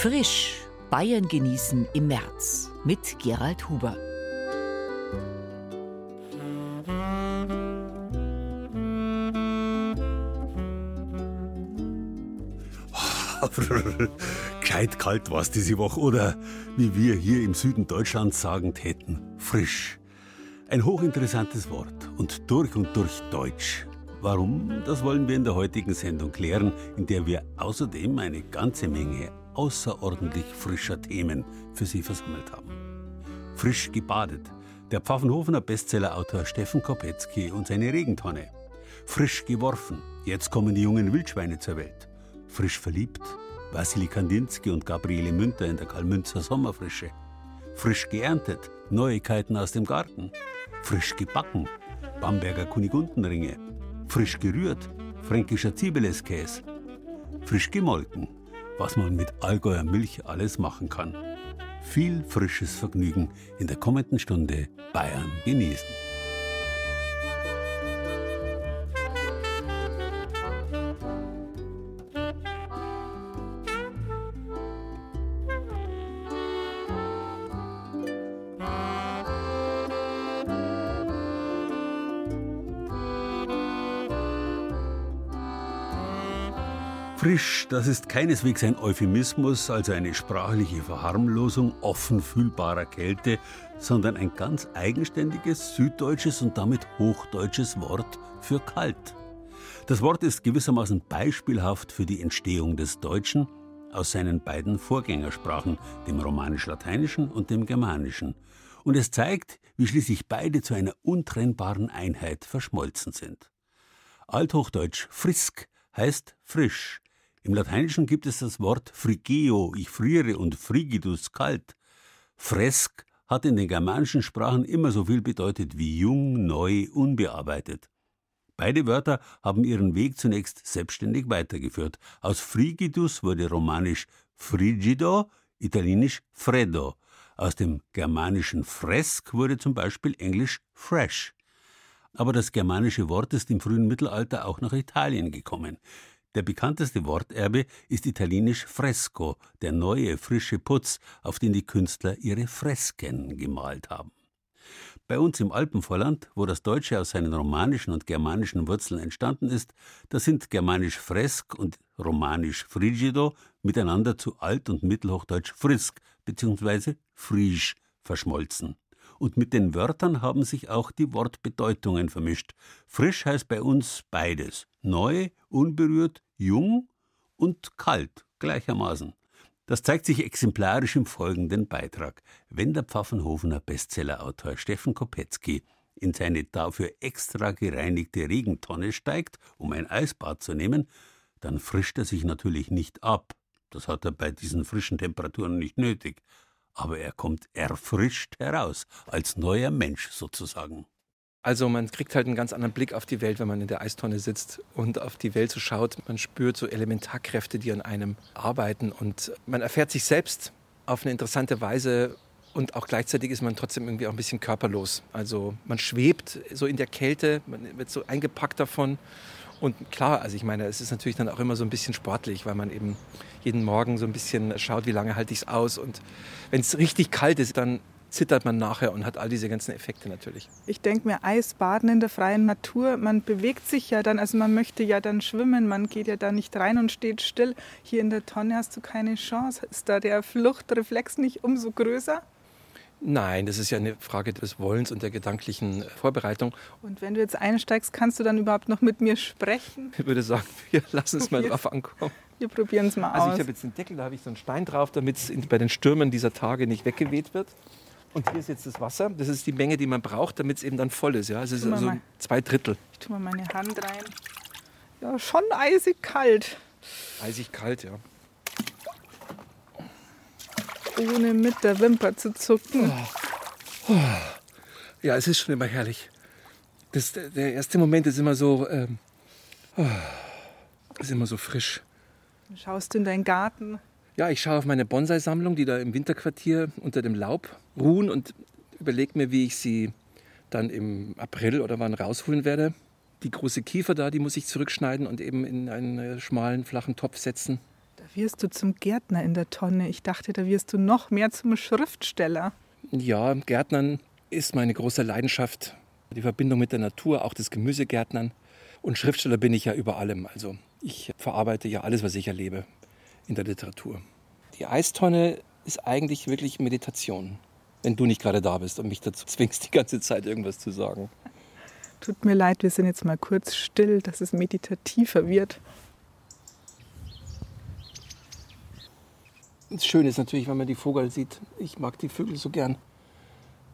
Frisch Bayern genießen im März mit Gerald Huber. Gescheit kalt war es diese Woche oder wie wir hier im Süden Deutschlands sagen täten, frisch. Ein hochinteressantes Wort und durch und durch deutsch. Warum? Das wollen wir in der heutigen Sendung klären, in der wir außerdem eine ganze Menge außerordentlich frischer Themen für Sie versammelt haben. Frisch gebadet. Der Pfaffenhofener Bestsellerautor Steffen Kopetzky und seine Regentonne. Frisch geworfen. Jetzt kommen die jungen Wildschweine zur Welt. Frisch verliebt. Wassili Kandinsky und Gabriele Münter in der Karl-Münzer Sommerfrische. Frisch geerntet. Neuigkeiten aus dem Garten. Frisch gebacken. Bamberger Kunigundenringe. Frisch gerührt. Fränkischer Zibeles-Käse. Frisch gemolken was man mit Allgäuer Milch alles machen kann. Viel frisches Vergnügen in der kommenden Stunde Bayern genießen. Frisch, das ist keineswegs ein Euphemismus, also eine sprachliche Verharmlosung offen fühlbarer Kälte, sondern ein ganz eigenständiges süddeutsches und damit hochdeutsches Wort für kalt. Das Wort ist gewissermaßen beispielhaft für die Entstehung des Deutschen aus seinen beiden Vorgängersprachen, dem romanisch-lateinischen und dem germanischen. Und es zeigt, wie schließlich beide zu einer untrennbaren Einheit verschmolzen sind. Althochdeutsch frisk heißt frisch, im Lateinischen gibt es das Wort frigeo, ich friere, und frigidus, kalt. Fresk hat in den germanischen Sprachen immer so viel bedeutet wie jung, neu, unbearbeitet. Beide Wörter haben ihren Weg zunächst selbstständig weitergeführt. Aus frigidus wurde romanisch frigido, italienisch freddo. Aus dem germanischen fresk wurde zum Beispiel englisch fresh. Aber das germanische Wort ist im frühen Mittelalter auch nach Italien gekommen. Der bekannteste Worterbe ist italienisch Fresco, der neue, frische Putz, auf den die Künstler ihre Fresken gemalt haben. Bei uns im Alpenvorland, wo das Deutsche aus seinen romanischen und germanischen Wurzeln entstanden ist, da sind germanisch Fresk und romanisch Frigido miteinander zu alt- und mittelhochdeutsch Frisk bzw. Frisch verschmolzen und mit den Wörtern haben sich auch die Wortbedeutungen vermischt. Frisch heißt bei uns beides. Neu, unberührt, jung und kalt gleichermaßen. Das zeigt sich exemplarisch im folgenden Beitrag. Wenn der Pfaffenhofener Bestsellerautor Steffen Kopetzky in seine dafür extra gereinigte Regentonne steigt, um ein Eisbad zu nehmen, dann frischt er sich natürlich nicht ab. Das hat er bei diesen frischen Temperaturen nicht nötig aber er kommt erfrischt heraus, als neuer Mensch sozusagen. Also man kriegt halt einen ganz anderen Blick auf die Welt, wenn man in der Eistonne sitzt und auf die Welt so schaut. Man spürt so Elementarkräfte, die an einem arbeiten und man erfährt sich selbst auf eine interessante Weise und auch gleichzeitig ist man trotzdem irgendwie auch ein bisschen körperlos. Also man schwebt so in der Kälte, man wird so eingepackt davon und klar, also ich meine, es ist natürlich dann auch immer so ein bisschen sportlich, weil man eben jeden Morgen so ein bisschen schaut, wie lange halte ich es aus. Und wenn es richtig kalt ist, dann zittert man nachher und hat all diese ganzen Effekte natürlich. Ich denke mir, Eisbaden in der freien Natur, man bewegt sich ja dann, also man möchte ja dann schwimmen, man geht ja da nicht rein und steht still. Hier in der Tonne hast du keine Chance. Ist da der Fluchtreflex nicht umso größer? Nein, das ist ja eine Frage des Wollens und der gedanklichen Vorbereitung. Und wenn du jetzt einsteigst, kannst du dann überhaupt noch mit mir sprechen? Ich würde sagen, wir lassen es mal drauf ankommen. Wir probieren es mal also aus. Also ich habe jetzt einen Deckel, da habe ich so einen Stein drauf, damit es bei den Stürmen dieser Tage nicht weggeweht wird. Und hier ist jetzt das Wasser. Das ist die Menge, die man braucht, damit es eben dann voll ist. Ja? Also es ist also zwei Drittel. Ich tue mal meine Hand rein. Ja, schon eisig kalt. Eisig kalt, ja ohne mit der Wimper zu zucken. Oh. Oh. Ja, es ist schon immer herrlich. Das, der erste Moment ist immer so, ähm, oh, ist immer so frisch. Schaust du in deinen Garten? Ja, ich schaue auf meine Bonsai-Sammlung, die da im Winterquartier unter dem Laub ruhen und überlege mir, wie ich sie dann im April oder wann rausholen werde. Die große Kiefer da, die muss ich zurückschneiden und eben in einen schmalen, flachen Topf setzen wirst du zum Gärtner in der Tonne. Ich dachte, da wirst du noch mehr zum Schriftsteller. Ja, Gärtnern ist meine große Leidenschaft. Die Verbindung mit der Natur, auch das Gemüsegärtnern. Und Schriftsteller bin ich ja über allem. Also ich verarbeite ja alles, was ich erlebe in der Literatur. Die Eistonne ist eigentlich wirklich Meditation, wenn du nicht gerade da bist und mich dazu zwingst, die ganze Zeit irgendwas zu sagen. Tut mir leid, wir sind jetzt mal kurz still, dass es meditativer wird. Das Schöne ist natürlich, wenn man die Vogel sieht. Ich mag die Vögel so gern.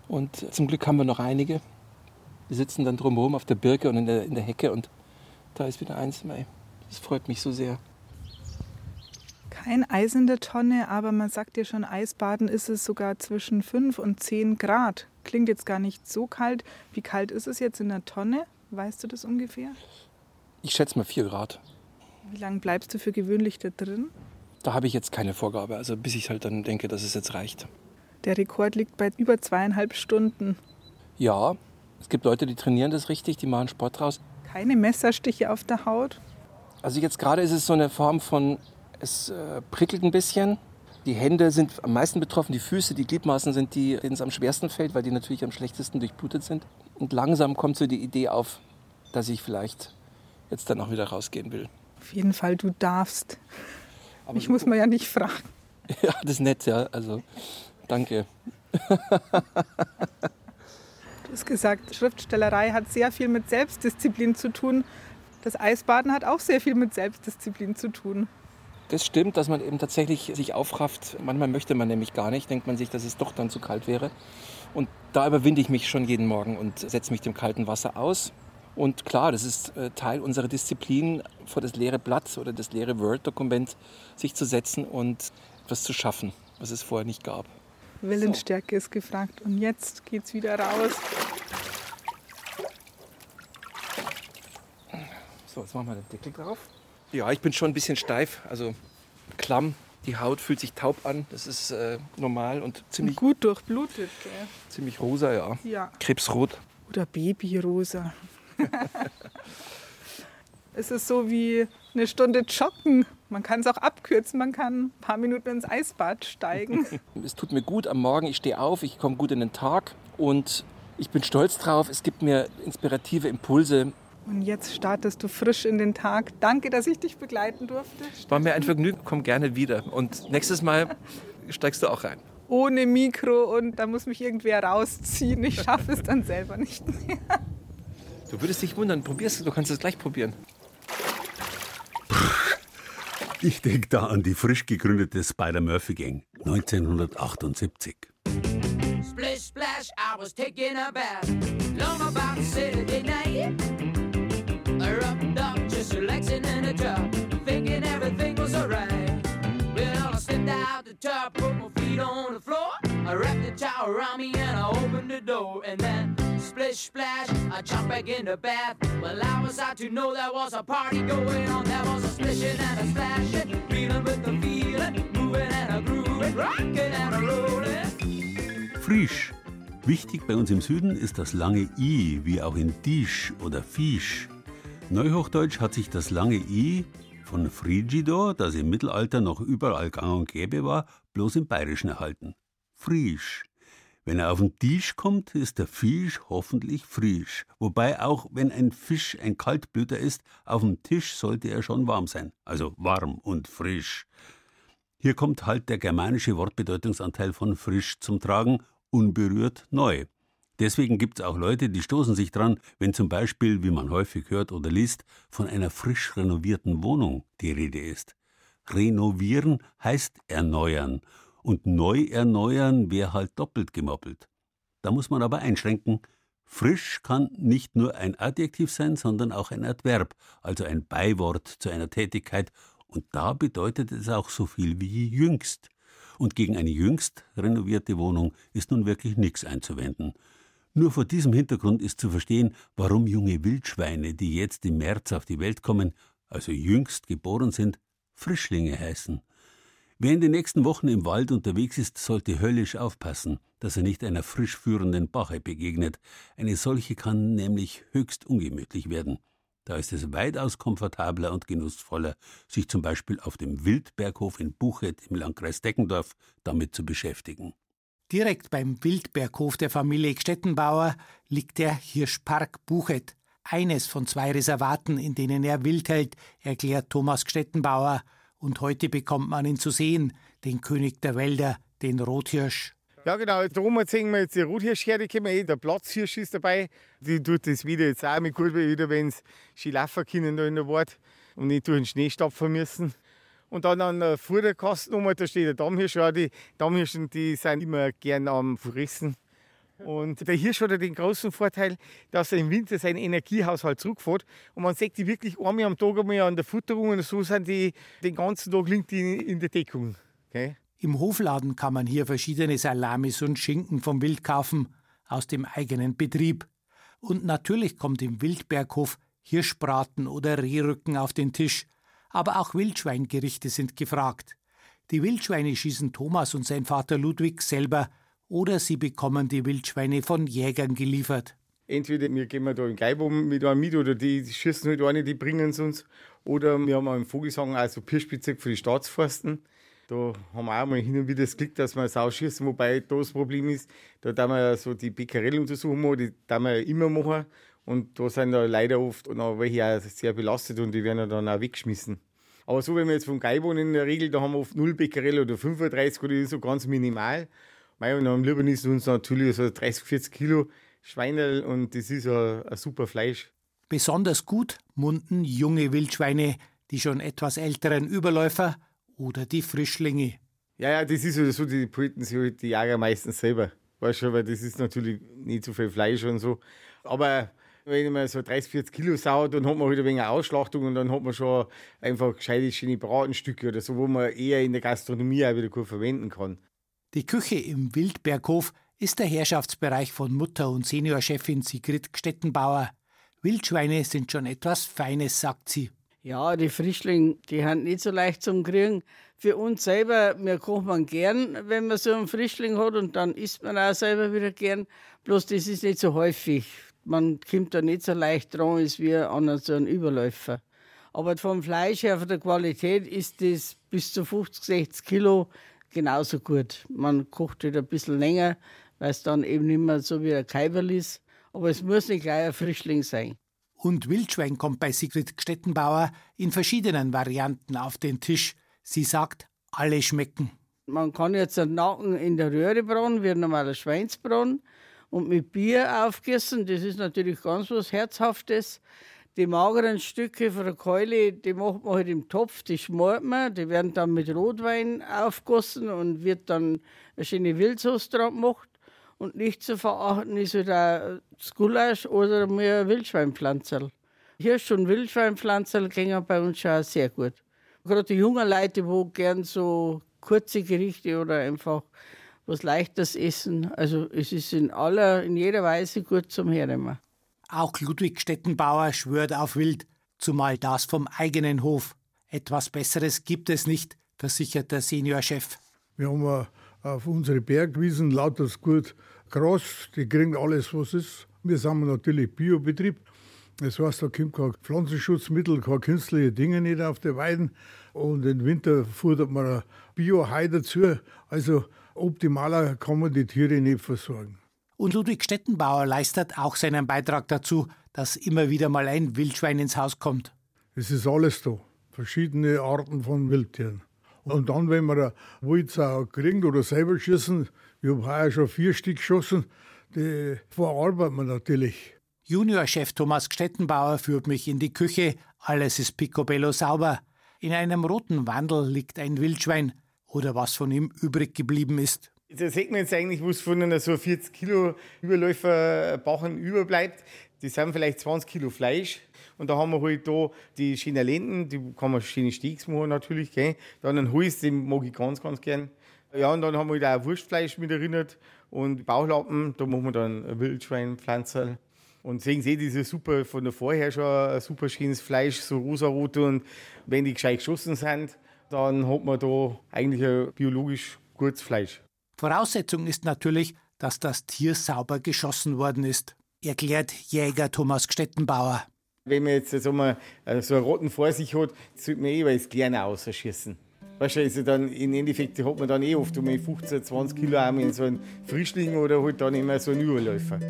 Und zum Glück haben wir noch einige. Wir sitzen dann drumherum auf der Birke und in der, in der Hecke und da ist wieder eins. Das freut mich so sehr. Kein Eis in der Tonne, aber man sagt ja schon, Eisbaden ist es sogar zwischen 5 und 10 Grad. Klingt jetzt gar nicht so kalt. Wie kalt ist es jetzt in der Tonne? Weißt du das ungefähr? Ich schätze mal 4 Grad. Wie lange bleibst du für gewöhnlich da drin? Da habe ich jetzt keine Vorgabe, also bis ich halt dann denke, dass es jetzt reicht. Der Rekord liegt bei über zweieinhalb Stunden. Ja, es gibt Leute, die trainieren das richtig, die machen Sport draus. Keine Messerstiche auf der Haut? Also jetzt gerade ist es so eine Form von, es äh, prickelt ein bisschen. Die Hände sind am meisten betroffen, die Füße, die Gliedmaßen sind die, denen es am schwersten fällt, weil die natürlich am schlechtesten durchblutet sind. Und langsam kommt so die Idee auf, dass ich vielleicht jetzt dann auch wieder rausgehen will. Auf jeden Fall, du darfst. Aber ich muss man ja nicht fragen. Ja, das ist nett, ja. Also, danke. du hast gesagt, Schriftstellerei hat sehr viel mit Selbstdisziplin zu tun. Das Eisbaden hat auch sehr viel mit Selbstdisziplin zu tun. Das stimmt, dass man eben tatsächlich sich aufrafft. Manchmal möchte man nämlich gar nicht, denkt man sich, dass es doch dann zu kalt wäre. Und da überwinde ich mich schon jeden Morgen und setze mich dem kalten Wasser aus. Und klar, das ist äh, Teil unserer Disziplin, vor das leere Blatt oder das leere Word-Dokument sich zu setzen und etwas zu schaffen, was es vorher nicht gab. Willensstärke so. ist gefragt. Und jetzt geht's wieder raus. So, jetzt machen wir den Deckel drauf. Ja, ich bin schon ein bisschen steif, also klamm. Die Haut fühlt sich taub an, das ist äh, normal und ziemlich gut durchblutet. Gell? Ziemlich rosa, ja. ja. Krebsrot. Oder Babyrosa. es ist so wie eine Stunde joggen. Man kann es auch abkürzen, man kann ein paar Minuten ins Eisbad steigen. es tut mir gut am Morgen, ich stehe auf, ich komme gut in den Tag und ich bin stolz drauf. Es gibt mir inspirative Impulse. Und jetzt startest du frisch in den Tag. Danke, dass ich dich begleiten durfte. War mir ein Vergnügen, komm gerne wieder. Und nächstes Mal steigst du auch rein. Ohne Mikro und da muss mich irgendwer rausziehen. Ich schaffe es dann selber nicht mehr. Du würdest dich wundern, probierst du, du kannst es gleich probieren. Ich denke da an die frisch gegründete Spider-Murphy-Gang 1978. Splish, splash, I was taking a bath. Long about Saturday night. I rubbed up, just relaxing in the tub. Thinking everything was alright. Well, I stepped out the tub, put my feet on the floor. I wrapped the towel around me and I opened the door. And splish splash, I jumped back in the bath. Well, I was out to know there was a party going on. There was a splishing and a splashing, feeling with the feeling, moving and a grooving, rocking and a rolling. Frisch. Wichtig bei uns im Süden ist das lange I, wie auch in Disch oder Fisch. Neuhochdeutsch hat sich das lange I von Frigidor, das im Mittelalter noch überall gang und gäbe war, bloß im Bayerischen erhalten. Frisch. Wenn er auf den Tisch kommt, ist der Fisch hoffentlich frisch. Wobei auch wenn ein Fisch ein Kaltblüter ist, auf dem Tisch sollte er schon warm sein. Also warm und frisch. Hier kommt halt der germanische Wortbedeutungsanteil von frisch zum Tragen, unberührt neu. Deswegen gibt es auch Leute, die stoßen sich dran, wenn zum Beispiel, wie man häufig hört oder liest, von einer frisch renovierten Wohnung die Rede ist. Renovieren heißt erneuern und neu erneuern wäre halt doppelt gemoppelt. Da muss man aber einschränken, frisch kann nicht nur ein Adjektiv sein, sondern auch ein Adverb, also ein Beiwort zu einer Tätigkeit, und da bedeutet es auch so viel wie jüngst. Und gegen eine jüngst renovierte Wohnung ist nun wirklich nichts einzuwenden. Nur vor diesem Hintergrund ist zu verstehen, warum junge Wildschweine, die jetzt im März auf die Welt kommen, also jüngst geboren sind, Frischlinge heißen. Wer in den nächsten Wochen im Wald unterwegs ist, sollte höllisch aufpassen, dass er nicht einer frisch führenden Bache begegnet. Eine solche kann nämlich höchst ungemütlich werden. Da ist es weitaus komfortabler und genussvoller, sich zum Beispiel auf dem Wildberghof in Buchet im Landkreis Deckendorf damit zu beschäftigen. Direkt beim Wildberghof der Familie Gstettenbauer liegt der Hirschpark Buchet, eines von zwei Reservaten, in denen er Wild hält, erklärt Thomas Gstettenbauer. Und heute bekommt man ihn zu sehen, den König der Wälder, den Rothirsch. Ja, genau. Da oben sehen wir jetzt die Rothirschherde. Eh, der Platzhirsch ist dabei. Die tut das wieder jetzt auch mit gut, wieder, wenn es Skilaufen da in der Wart und nicht durch den Schnee stapfen müssen. Und dann an der Futterkasten da steht der Dammhirsch. Ja, die Dammhirschen, die sind immer gern am Fressen. Und der Hirsch hat ja den großen Vorteil, dass er im Winter seinen Energiehaushalt zurückfährt. Und man sieht die wirklich einmal am Tag einmal an der Futterung und so sind die den ganzen Tag liegen die in der Deckung. Okay? Im Hofladen kann man hier verschiedene Salamis und Schinken vom Wild kaufen, aus dem eigenen Betrieb. Und natürlich kommt im Wildberghof Hirschbraten oder Rehrücken auf den Tisch. Aber auch Wildschweingerichte sind gefragt. Die Wildschweine schießen Thomas und sein Vater Ludwig selber oder sie bekommen die Wildschweine von Jägern geliefert. Entweder wir gehen da in Geibum mit einem mit oder die schießen halt eine, die bringen es uns. Oder wir haben auch im Vogelsang also Pirschbezirk für die Staatsforsten. Da haben wir auch mal hin und wieder das Glück, dass wir Sau schießen, wobei da das Problem ist, da da wir so die Becquerel-Untersuchung die da wir immer machen. Und da sind da leider oft noch welche auch sehr belastet und die werden dann auch weggeschmissen. Aber so, wenn wir jetzt vom Geibon in der Regel, da haben wir oft 0 Becquerel oder 35 oder so ganz minimal. Mei, und am liebsten ist uns natürlich so 30, 40 Kilo Schweinerl und das ist ein, ein super Fleisch. Besonders gut munden junge Wildschweine, die schon etwas älteren Überläufer oder die Frischlinge. Ja, ja, das ist so, die brüten sich halt die Jäger meistens selber. Weißt du, weil das ist natürlich nicht so viel Fleisch und so. Aber wenn man so 30, 40 Kilo saut, dann hat man halt ein wenig Ausschlachtung und dann hat man schon einfach gescheite schöne Bratenstücke oder so, wo man eher in der Gastronomie auch wieder gut verwenden kann. Die Küche im Wildberghof ist der Herrschaftsbereich von Mutter und Seniorchefin Sigrid Gstettenbauer. Wildschweine sind schon etwas Feines, sagt sie. Ja, die Frischlinge, die sind nicht so leicht zum Kriegen. Für uns selber, wir kochen man gern, wenn man so einen Frischling hat und dann isst man auch selber wieder gern. Bloß das ist nicht so häufig. Man kommt da nicht so leicht dran, als wie an so einen Überläufer. Aber vom Fleisch her, von der Qualität, ist das bis zu 50, 60 Kilo genauso gut. Man kocht halt ein bisschen länger, weil es dann eben nicht mehr so wie ein Kaiberl ist. Aber es muss nicht gleich ein Frischling sein und Wildschwein kommt bei Sigrid Stettenbauer in verschiedenen Varianten auf den Tisch. Sie sagt, alle schmecken. Man kann jetzt einen Nacken in der Röhre braten, wie ein normaler Schweinsbraten, und mit Bier aufgießen. Das ist natürlich ganz was Herzhaftes. Die mageren Stücke von der Keule, die macht man halt im Topf, die schmort man. Die werden dann mit Rotwein aufgossen und wird dann eine schöne Wildsauce dran gemacht. Und nicht zu verachten ist halt das Gulasch oder mehr Wildschweinpflanzerl. Hirsch- und Wildschweinpflanzerl gehen bei uns schon sehr gut. Gerade die jungen Leute, die gern so kurze Gerichte oder einfach was Leichtes essen. Also es ist in aller, in jeder Weise gut zum Hernehmen. Auch Ludwig Stettenbauer schwört auf Wild, zumal das vom eigenen Hof. Etwas Besseres gibt es nicht, versichert der Seniorchef. Wir haben auf unsere Bergwiesen lauter gut Gras, die kriegen alles, was ist. Wir sind natürlich Biobetrieb. Das heißt, da kommt kein Pflanzenschutzmittel, keine künstlichen Dinge nicht auf die Weiden. Und im Winter futtert man Bio-Hai dazu. Also optimaler kann man die Tiere nicht versorgen. Und Ludwig Stettenbauer leistet auch seinen Beitrag dazu, dass immer wieder mal ein Wildschwein ins Haus kommt. Es ist alles da. Verschiedene Arten von Wildtieren. Und dann, wenn man eine Wildsau kriegt oder selber schießen, ich habe heuer schon vier Stück geschossen, die verarbeitet man natürlich. Juniorchef Thomas Gstettenbauer führt mich in die Küche. Alles ist picobello sauber. In einem roten Wandel liegt ein Wildschwein oder was von ihm übrig geblieben ist. Da sieht man jetzt eigentlich, was von einer so 40 Kilo Überläuferbachen überbleibt. Die sind vielleicht 20 Kilo Fleisch. Und da haben wir halt da die schönen Lenden, die kann man schöne Steaks machen natürlich. Gell? Dann einen Hals, den mag ich ganz, ganz gern. Ja, und dann haben wir da auch Wurstfleisch mit erinnert und Bauchlappen, da machen wir dann Wildschweinpflanzerl. Und sehen Sie, das ist super, von der vorher schon ein super schönes Fleisch, so rosarot. Und wenn die gescheit geschossen sind, dann hat man da eigentlich ein biologisch gutes Fleisch. Voraussetzung ist natürlich, dass das Tier sauber geschossen worden ist, erklärt Jäger Thomas Gstettenbauer. Wenn man jetzt so, äh, so einen Rotten vor sich hat, sollte man eh das Kleine ausschießen. Weißt du, also dann im Endeffekt hat man dann eh oft um 15, 20 Kilo einmal so einen Frischling oder halt dann immer so einen Überläufer.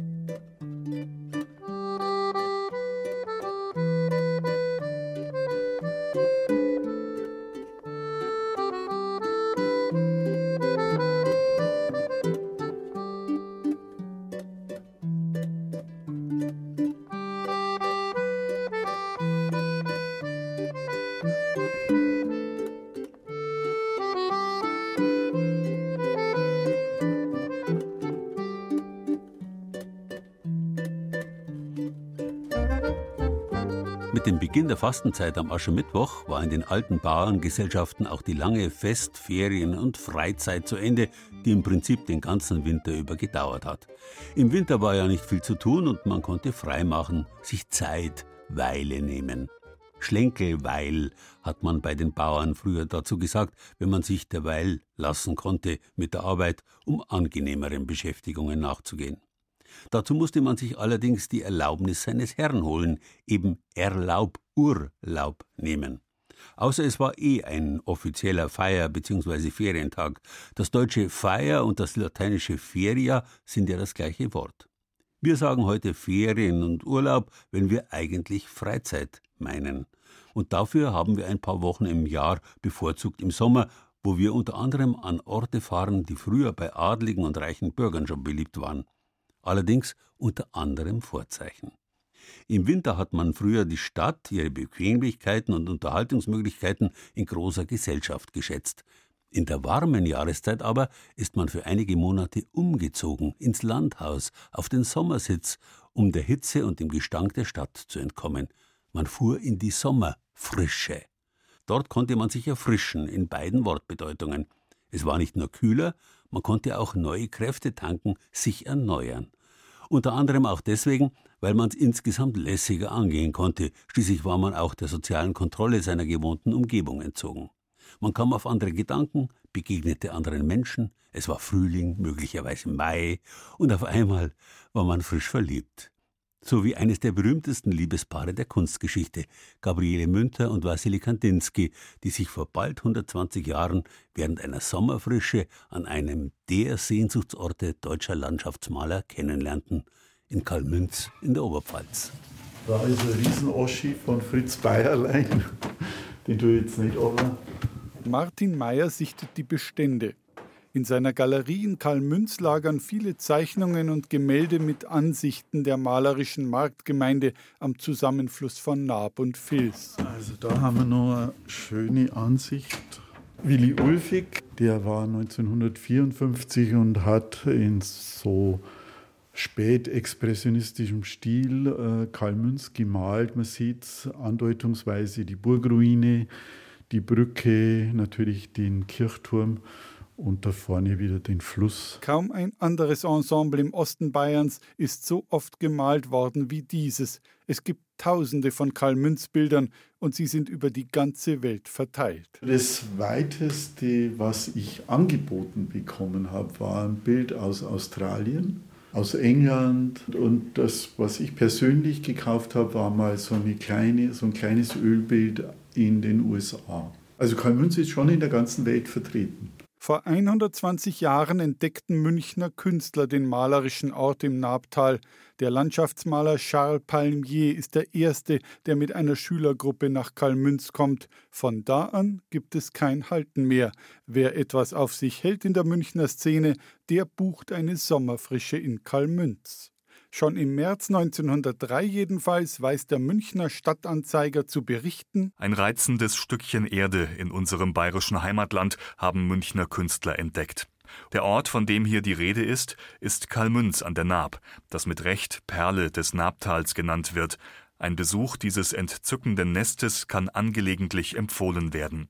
Beginn der Fastenzeit am Aschermittwoch war in den alten Bauerngesellschaften auch die lange Fest-, Ferien- und Freizeit zu Ende, die im Prinzip den ganzen Winter über gedauert hat. Im Winter war ja nicht viel zu tun und man konnte frei machen, sich Zeit, Weile nehmen. Schlenkelweil hat man bei den Bauern früher dazu gesagt, wenn man sich derweil lassen konnte mit der Arbeit, um angenehmeren Beschäftigungen nachzugehen. Dazu musste man sich allerdings die Erlaubnis seines Herrn holen, eben Erlaub, Urlaub nehmen. Außer es war eh ein offizieller Feier- bzw. Ferientag. Das deutsche Feier und das lateinische Feria sind ja das gleiche Wort. Wir sagen heute Ferien und Urlaub, wenn wir eigentlich Freizeit meinen. Und dafür haben wir ein paar Wochen im Jahr, bevorzugt im Sommer, wo wir unter anderem an Orte fahren, die früher bei adligen und reichen Bürgern schon beliebt waren allerdings unter anderem Vorzeichen. Im Winter hat man früher die Stadt, ihre Bequemlichkeiten und Unterhaltungsmöglichkeiten in großer Gesellschaft geschätzt. In der warmen Jahreszeit aber ist man für einige Monate umgezogen ins Landhaus, auf den Sommersitz, um der Hitze und dem Gestank der Stadt zu entkommen. Man fuhr in die Sommerfrische. Dort konnte man sich erfrischen, in beiden Wortbedeutungen. Es war nicht nur kühler, man konnte auch neue Kräfte tanken, sich erneuern. Unter anderem auch deswegen, weil man es insgesamt lässiger angehen konnte. Schließlich war man auch der sozialen Kontrolle seiner gewohnten Umgebung entzogen. Man kam auf andere Gedanken, begegnete anderen Menschen, es war Frühling, möglicherweise Mai, und auf einmal war man frisch verliebt sowie eines der berühmtesten Liebespaare der Kunstgeschichte, Gabriele Münter und Wassily Kandinsky, die sich vor bald 120 Jahren während einer Sommerfrische an einem der Sehnsuchtsorte deutscher Landschaftsmaler kennenlernten, in Kalmünz in der Oberpfalz. Da ist ein Riesenoschi von Fritz Bayerlein, den du jetzt nicht, aber. Martin Meyer sichtet die Bestände. In seiner Galerie in Karlmünz lagern viele Zeichnungen und Gemälde mit Ansichten der malerischen Marktgemeinde am Zusammenfluss von Naab und Vils. Also da haben wir noch eine schöne Ansicht. Willi Ulfig, der war 1954 und hat in so spätexpressionistischem Stil äh, Karlmünz gemalt. Man sieht andeutungsweise die Burgruine, die Brücke, natürlich den Kirchturm und da vorne wieder den Fluss. Kaum ein anderes Ensemble im Osten Bayerns ist so oft gemalt worden wie dieses. Es gibt tausende von Karl-Münz-Bildern und sie sind über die ganze Welt verteilt. Das weiteste, was ich angeboten bekommen habe, war ein Bild aus Australien, aus England und das, was ich persönlich gekauft habe, war mal so, eine kleine, so ein kleines Ölbild in den USA. Also Karl Münz ist schon in der ganzen Welt vertreten. Vor 120 Jahren entdeckten Münchner Künstler den malerischen Ort im Nabtal. Der Landschaftsmaler Charles Palmier ist der Erste, der mit einer Schülergruppe nach Kalmünz kommt. Von da an gibt es kein Halten mehr. Wer etwas auf sich hält in der Münchner Szene, der bucht eine Sommerfrische in Kalmünz. Schon im März 1903 jedenfalls weiß der Münchner Stadtanzeiger zu berichten: Ein reizendes Stückchen Erde in unserem bayerischen Heimatland haben Münchner Künstler entdeckt. Der Ort, von dem hier die Rede ist, ist Kalmünz an der Naab, das mit Recht Perle des Naabtals genannt wird. Ein Besuch dieses entzückenden Nestes kann angelegentlich empfohlen werden.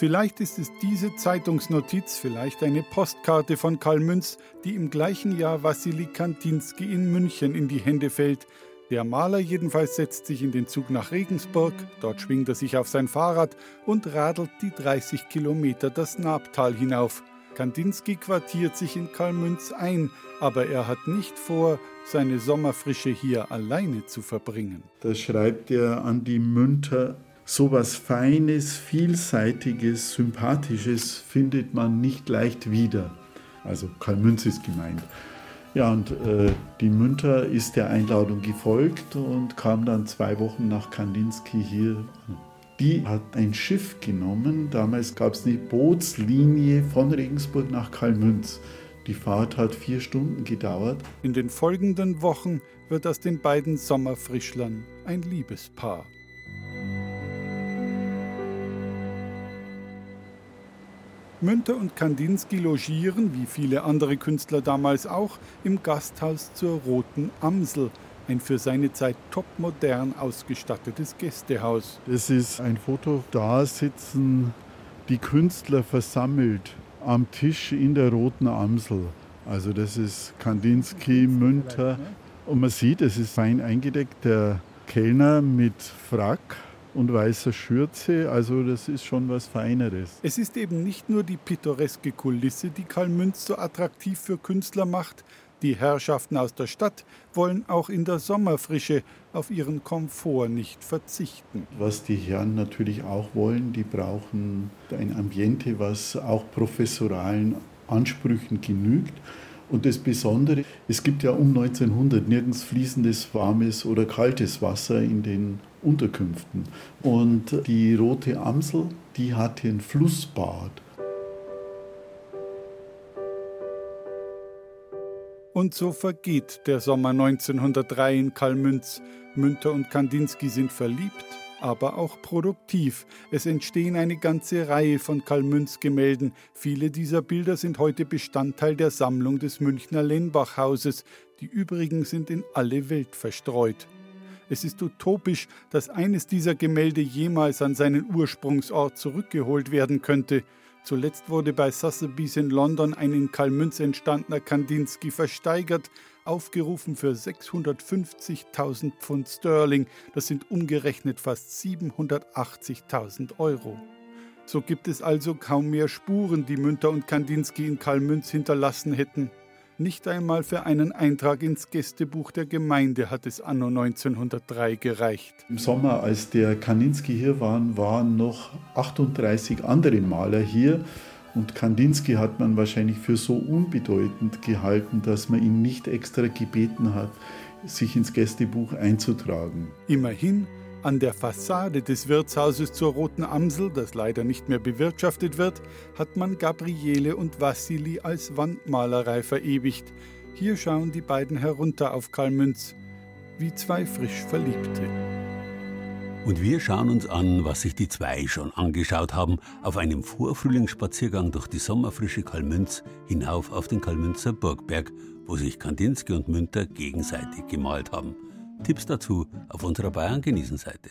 Vielleicht ist es diese Zeitungsnotiz, vielleicht eine Postkarte von Karl Münz, die im gleichen Jahr Wassily Kandinsky in München in die Hände fällt. Der Maler jedenfalls setzt sich in den Zug nach Regensburg, dort schwingt er sich auf sein Fahrrad und radelt die 30 Kilometer das Nabtal hinauf. Kandinsky quartiert sich in Kalmünz ein, aber er hat nicht vor, seine Sommerfrische hier alleine zu verbringen. Da schreibt er an die Münter, so was Feines, Vielseitiges, Sympathisches findet man nicht leicht wieder. Also Kalmünz ist gemeint. Ja, und äh, die Münter ist der Einladung gefolgt und kam dann zwei Wochen nach Kandinsky hier. Die hat ein Schiff genommen. Damals gab es eine Bootslinie von Regensburg nach Kalmünz. Die Fahrt hat vier Stunden gedauert. In den folgenden Wochen wird aus den beiden Sommerfrischlern ein Liebespaar. Münter und Kandinsky logieren, wie viele andere Künstler damals auch, im Gasthaus zur Roten Amsel, ein für seine Zeit topmodern ausgestattetes Gästehaus. Es ist ein Foto, da sitzen die Künstler versammelt am Tisch in der Roten Amsel. Also das ist Kandinsky, Münter. Und man sieht, es ist fein eingedeckt, der Kellner mit Frack und weißer Schürze. Also das ist schon was Feineres. Es ist eben nicht nur die pittoreske Kulisse, die Karl Münz so attraktiv für Künstler macht. Die Herrschaften aus der Stadt wollen auch in der Sommerfrische auf ihren Komfort nicht verzichten. Was die Herren natürlich auch wollen, die brauchen ein Ambiente, was auch professoralen Ansprüchen genügt. Und das Besondere, es gibt ja um 1900 nirgends fließendes warmes oder kaltes Wasser in den Unterkünften. Und die Rote Amsel, die hatte ein Flussbad. Und so vergeht der Sommer 1903 in Kalmünz. Münter und Kandinsky sind verliebt, aber auch produktiv. Es entstehen eine ganze Reihe von Kalmünz-Gemälden. Viele dieser Bilder sind heute Bestandteil der Sammlung des Münchner Lenbach-Hauses. Die übrigen sind in alle Welt verstreut. Es ist utopisch, dass eines dieser Gemälde jemals an seinen Ursprungsort zurückgeholt werden könnte. Zuletzt wurde bei Sotheby's in London ein in Kalmünz entstandener Kandinsky versteigert, aufgerufen für 650.000 Pfund Sterling, das sind umgerechnet fast 780.000 Euro. So gibt es also kaum mehr Spuren, die Münter und Kandinsky in Kalmünz hinterlassen hätten. Nicht einmal für einen Eintrag ins Gästebuch der Gemeinde hat es anno 1903 gereicht. Im Sommer, als der Kandinsky hier war, waren noch 38 andere Maler hier. Und Kandinsky hat man wahrscheinlich für so unbedeutend gehalten, dass man ihn nicht extra gebeten hat, sich ins Gästebuch einzutragen. Immerhin an der Fassade des Wirtshauses zur Roten Amsel, das leider nicht mehr bewirtschaftet wird, hat man Gabriele und Wassili als Wandmalerei verewigt. Hier schauen die beiden herunter auf Karl-Münz, wie zwei frisch Verliebte. Und wir schauen uns an, was sich die zwei schon angeschaut haben, auf einem Vorfrühlingsspaziergang durch die sommerfrische Kalmünz hinauf auf den Kalmünzer Burgberg, wo sich Kandinsky und Münter gegenseitig gemalt haben. Tipps dazu auf unserer Bayern genießen Seite.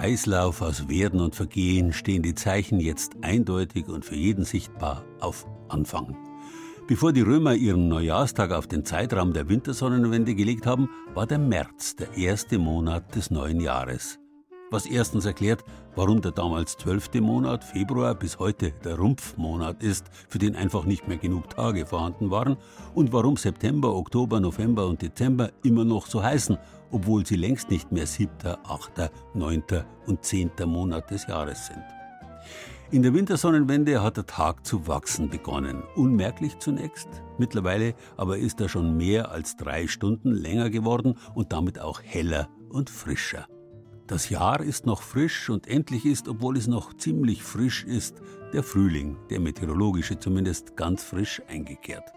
Kreislauf aus Werden und Vergehen stehen die Zeichen jetzt eindeutig und für jeden sichtbar auf Anfang. Bevor die Römer ihren Neujahrstag auf den Zeitraum der Wintersonnenwende gelegt haben, war der März der erste Monat des neuen Jahres. Was erstens erklärt, warum der damals zwölfte Monat, Februar, bis heute der Rumpfmonat ist, für den einfach nicht mehr genug Tage vorhanden waren, und warum September, Oktober, November und Dezember immer noch so heißen obwohl sie längst nicht mehr siebter, achter, neunter und zehnter Monat des Jahres sind. In der Wintersonnenwende hat der Tag zu wachsen begonnen. Unmerklich zunächst. Mittlerweile aber ist er schon mehr als drei Stunden länger geworden und damit auch heller und frischer. Das Jahr ist noch frisch und endlich ist, obwohl es noch ziemlich frisch ist, der Frühling, der meteorologische zumindest ganz frisch eingekehrt.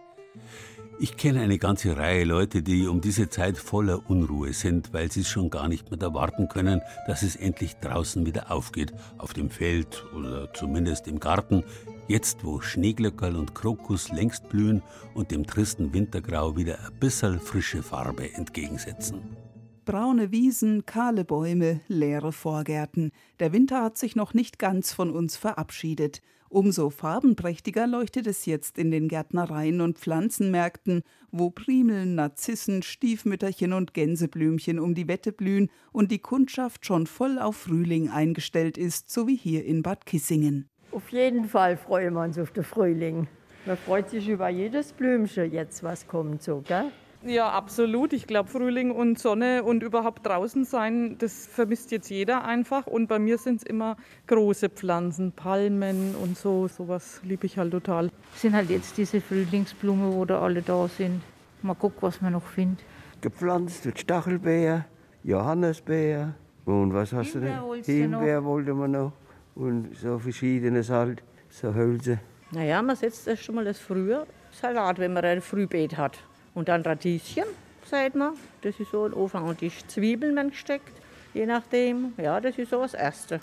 Ich kenne eine ganze Reihe Leute, die um diese Zeit voller Unruhe sind, weil sie es schon gar nicht mehr erwarten können, dass es endlich draußen wieder aufgeht, auf dem Feld oder zumindest im Garten, jetzt wo Schneeglöckerl und Krokus längst blühen und dem tristen Wintergrau wieder ein bisschen frische Farbe entgegensetzen. Braune Wiesen, kahle Bäume, leere Vorgärten. Der Winter hat sich noch nicht ganz von uns verabschiedet. Umso farbenprächtiger leuchtet es jetzt in den Gärtnereien und Pflanzenmärkten, wo Primeln, Narzissen, Stiefmütterchen und Gänseblümchen um die Wette blühen und die Kundschaft schon voll auf Frühling eingestellt ist, so wie hier in Bad Kissingen. Auf jeden Fall freuen wir uns auf den Frühling. Man freut sich über jedes Blümchen jetzt, was kommt, so, gell? Ja, absolut. Ich glaube, Frühling und Sonne und überhaupt draußen sein, das vermisst jetzt jeder einfach. Und bei mir sind es immer große Pflanzen, Palmen und so. Sowas liebe ich halt total. Es sind halt jetzt diese Frühlingsblumen, wo da alle da sind. Mal gucken, was man noch findet. Gepflanzt wird Stachelbeer, Johannisbeer und was hast Himbeer du denn? Himbeer noch. wollte man noch und so verschiedenes halt, so Hölzer. Naja, man setzt erst schon mal das frühe Salat, wenn man ein Frühbeet hat. Und dann Radieschen, sagt man. Das ist so ein Ofen. Und die Zwiebeln werden gesteckt, je nachdem. Ja, das ist so das Erste.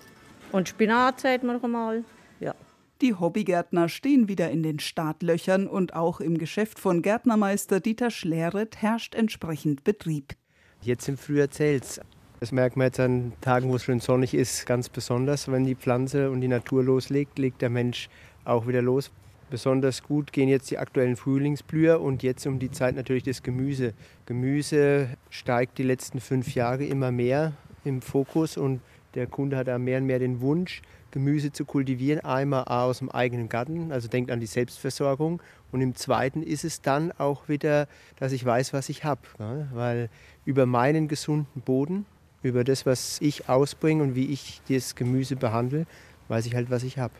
Und Spinat, sagt man noch einmal. Ja. Die Hobbygärtner stehen wieder in den Startlöchern und auch im Geschäft von Gärtnermeister Dieter Schleret herrscht entsprechend Betrieb. Jetzt im Frühjahr zählt's. Das merkt man jetzt an Tagen, wo es schön sonnig ist, ganz besonders. Wenn die Pflanze und die Natur loslegt, legt der Mensch auch wieder los. Besonders gut gehen jetzt die aktuellen Frühlingsblüher und jetzt um die Zeit natürlich das Gemüse. Gemüse steigt die letzten fünf Jahre immer mehr im Fokus und der Kunde hat da mehr und mehr den Wunsch, Gemüse zu kultivieren. Einmal aus dem eigenen Garten, also denkt an die Selbstversorgung. Und im Zweiten ist es dann auch wieder, dass ich weiß, was ich habe. Weil über meinen gesunden Boden, über das, was ich ausbringe und wie ich das Gemüse behandle, weiß ich halt, was ich habe.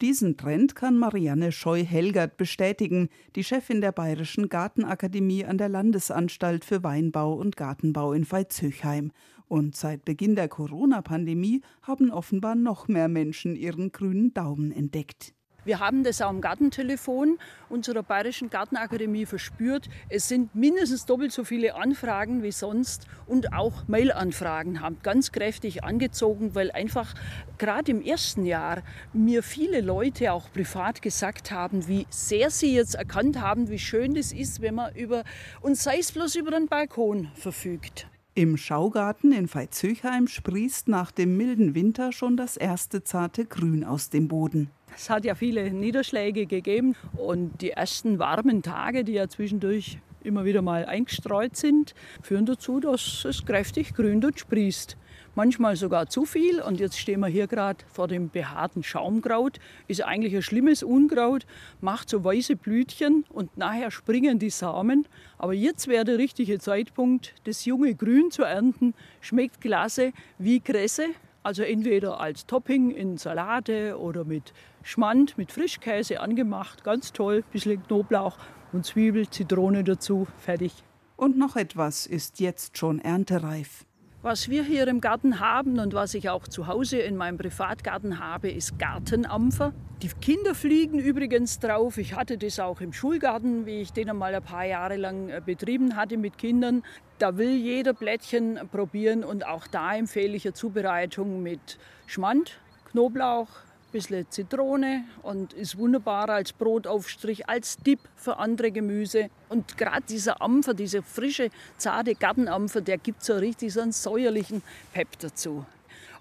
Diesen Trend kann Marianne Scheu-Helgert bestätigen, die Chefin der Bayerischen Gartenakademie an der Landesanstalt für Weinbau und Gartenbau in Veitshöchheim. Und seit Beginn der Corona-Pandemie haben offenbar noch mehr Menschen ihren grünen Daumen entdeckt. Wir haben das auch im Gartentelefon unserer Bayerischen Gartenakademie verspürt. Es sind mindestens doppelt so viele Anfragen wie sonst und auch Mailanfragen haben ganz kräftig angezogen, weil einfach gerade im ersten Jahr mir viele Leute auch privat gesagt haben, wie sehr sie jetzt erkannt haben, wie schön das ist, wenn man über, und sei es bloß über einen Balkon verfügt. Im Schaugarten in Veitshöchheim sprießt nach dem milden Winter schon das erste zarte Grün aus dem Boden. Es hat ja viele Niederschläge gegeben und die ersten warmen Tage, die ja zwischendurch immer wieder mal eingestreut sind, führen dazu, dass es kräftig grün dort sprießt. Manchmal sogar zu viel und jetzt stehen wir hier gerade vor dem behaarten Schaumkraut. Ist eigentlich ein schlimmes Unkraut, macht so weiße Blütchen und nachher springen die Samen. Aber jetzt wäre der richtige Zeitpunkt, das junge Grün zu ernten. Schmeckt klasse wie Kresse, also entweder als Topping in Salate oder mit Schmand, mit Frischkäse angemacht. Ganz toll, bisschen Knoblauch und Zwiebel, Zitrone dazu, fertig. Und noch etwas ist jetzt schon erntereif. Was wir hier im Garten haben und was ich auch zu Hause in meinem Privatgarten habe, ist Gartenampfer. Die Kinder fliegen übrigens drauf. Ich hatte das auch im Schulgarten, wie ich den einmal ein paar Jahre lang äh, betrieben hatte mit Kindern. Da will jeder Blättchen probieren und auch da empfehle ich eine Zubereitung mit Schmand, Knoblauch, bisschen Zitrone und ist wunderbar als Brotaufstrich, als Dip für andere Gemüse. Und gerade dieser Ampfer, dieser frische, zarte Gartenampfer, der gibt so richtig so einen säuerlichen Pep dazu.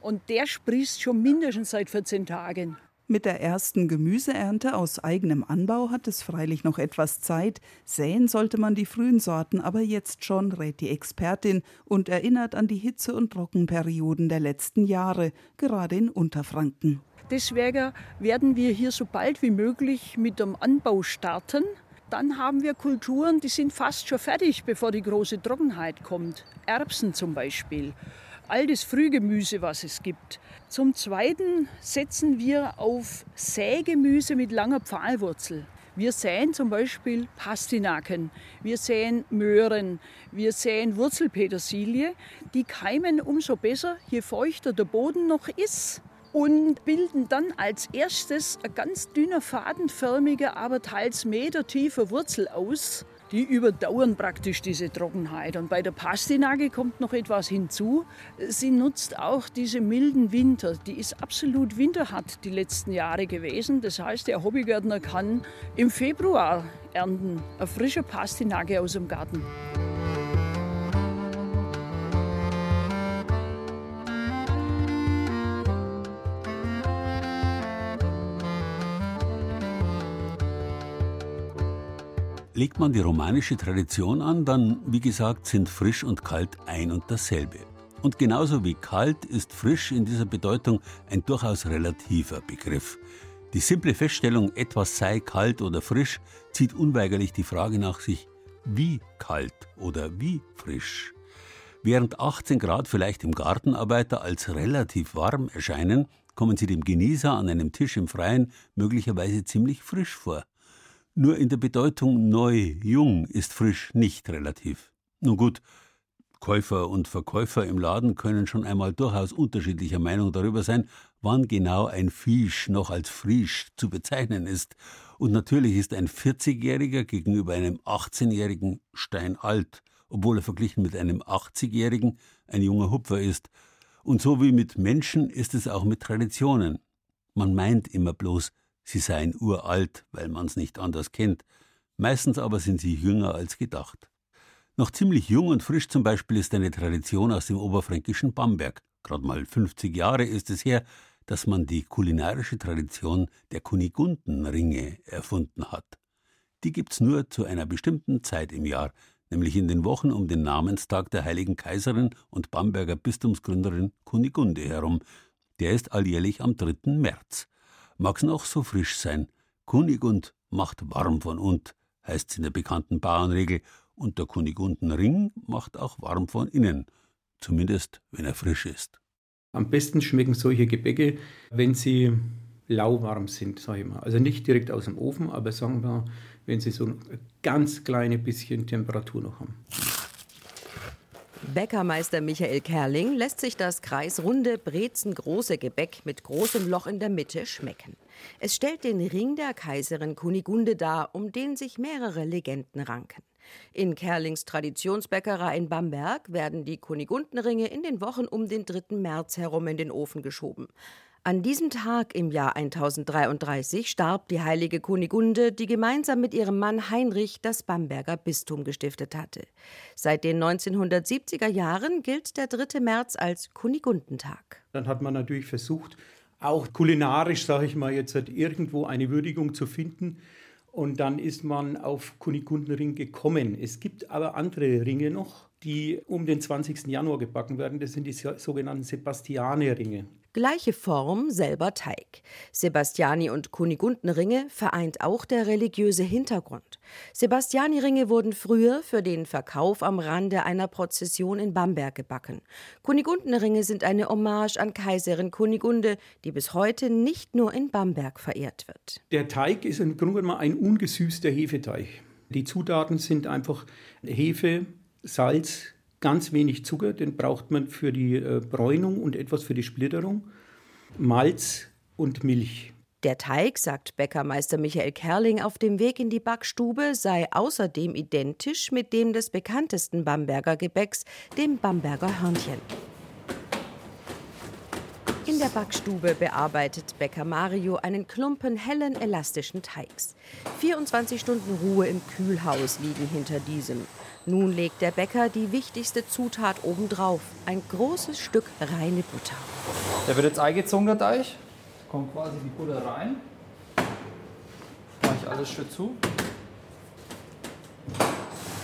Und der sprießt schon mindestens seit 14 Tagen. Mit der ersten Gemüseernte aus eigenem Anbau hat es freilich noch etwas Zeit. Säen sollte man die frühen Sorten aber jetzt schon, rät die Expertin und erinnert an die Hitze- und Trockenperioden der letzten Jahre, gerade in Unterfranken. Deswegen werden wir hier so bald wie möglich mit dem Anbau starten. Dann haben wir Kulturen, die sind fast schon fertig, bevor die große Trockenheit kommt. Erbsen zum Beispiel. All das Frühgemüse, was es gibt. Zum Zweiten setzen wir auf Sägemüse mit langer Pfahlwurzel. Wir säen zum Beispiel Pastinaken, wir säen Möhren, wir säen Wurzelpetersilie. Die keimen umso besser, je feuchter der Boden noch ist und bilden dann als erstes eine ganz dünner, fadenförmige, aber teils metertiefe Wurzel aus. die überdauern praktisch diese Trockenheit. Und bei der Pastinake kommt noch etwas hinzu. Sie nutzt auch diese milden Winter. Die ist absolut winterhart die letzten Jahre gewesen. Das heißt, der Hobbygärtner kann im Februar ernten eine frische Pastinake aus dem Garten. Legt man die romanische Tradition an, dann, wie gesagt, sind frisch und kalt ein und dasselbe. Und genauso wie kalt ist frisch in dieser Bedeutung ein durchaus relativer Begriff. Die simple Feststellung, etwas sei kalt oder frisch, zieht unweigerlich die Frage nach sich, wie kalt oder wie frisch. Während 18 Grad vielleicht dem Gartenarbeiter als relativ warm erscheinen, kommen sie dem Genießer an einem Tisch im Freien möglicherweise ziemlich frisch vor. Nur in der Bedeutung neu, jung ist frisch nicht relativ. Nun gut, Käufer und Verkäufer im Laden können schon einmal durchaus unterschiedlicher Meinung darüber sein, wann genau ein Fisch noch als frisch zu bezeichnen ist. Und natürlich ist ein 40-Jähriger gegenüber einem 18-Jährigen steinalt, obwohl er verglichen mit einem 80-Jährigen ein junger Hupfer ist. Und so wie mit Menschen ist es auch mit Traditionen. Man meint immer bloß, sie seien uralt, weil man's nicht anders kennt. Meistens aber sind sie jünger als gedacht. Noch ziemlich jung und frisch zum Beispiel ist eine Tradition aus dem oberfränkischen Bamberg. Gerade mal 50 Jahre ist es her, dass man die kulinarische Tradition der Kunigundenringe erfunden hat. Die gibt's nur zu einer bestimmten Zeit im Jahr, nämlich in den Wochen um den Namenstag der heiligen Kaiserin und Bamberger Bistumsgründerin Kunigunde herum. Der ist alljährlich am 3. März mag's noch so frisch sein. Kunigund macht warm von und, heißt's in der bekannten Bauernregel, und der Kunigundenring macht auch warm von innen, zumindest wenn er frisch ist. Am besten schmecken solche Gebäcke, wenn sie lauwarm sind, sage ich mal. Also nicht direkt aus dem Ofen, aber sagen wir, wenn sie so ein ganz kleine bisschen Temperatur noch haben. Bäckermeister Michael Kerling lässt sich das kreisrunde, brezengroße Gebäck mit großem Loch in der Mitte schmecken. Es stellt den Ring der Kaiserin Kunigunde dar, um den sich mehrere Legenden ranken. In Kerlings Traditionsbäckerei in Bamberg werden die Kunigundenringe in den Wochen um den 3. März herum in den Ofen geschoben. An diesem Tag im Jahr 1033 starb die heilige Kunigunde, die gemeinsam mit ihrem Mann Heinrich das Bamberger Bistum gestiftet hatte. Seit den 1970er Jahren gilt der 3. März als Kunigundentag. Dann hat man natürlich versucht, auch kulinarisch, sage ich mal, jetzt irgendwo eine Würdigung zu finden. Und dann ist man auf Kunigundenring gekommen. Es gibt aber andere Ringe noch, die um den 20. Januar gebacken werden. Das sind die sogenannten Sebastiane-Ringe. Gleiche Form, selber Teig. Sebastiani- und Kunigundenringe vereint auch der religiöse Hintergrund. Sebastiani-Ringe wurden früher für den Verkauf am Rande einer Prozession in Bamberg gebacken. Kunigundenringe sind eine Hommage an Kaiserin Kunigunde, die bis heute nicht nur in Bamberg verehrt wird. Der Teig ist im Grunde genommen ein ungesüßter Hefeteig. Die Zutaten sind einfach Hefe, Salz, ganz wenig Zucker, den braucht man für die äh, Bräunung und etwas für die Splitterung, Malz und Milch. Der Teig, sagt Bäckermeister Michael Kerling auf dem Weg in die Backstube, sei außerdem identisch mit dem des bekanntesten Bamberger Gebäcks, dem Bamberger Hörnchen. In der Backstube bearbeitet Bäcker Mario einen Klumpen hellen, elastischen Teigs. 24 Stunden Ruhe im Kühlhaus liegen hinter diesem. Nun legt der Bäcker die wichtigste Zutat obendrauf, ein großes Stück reine Butter. Der wird jetzt eingezogen, der Teig. Kommt quasi die Butter rein. Mache ich alles schön zu.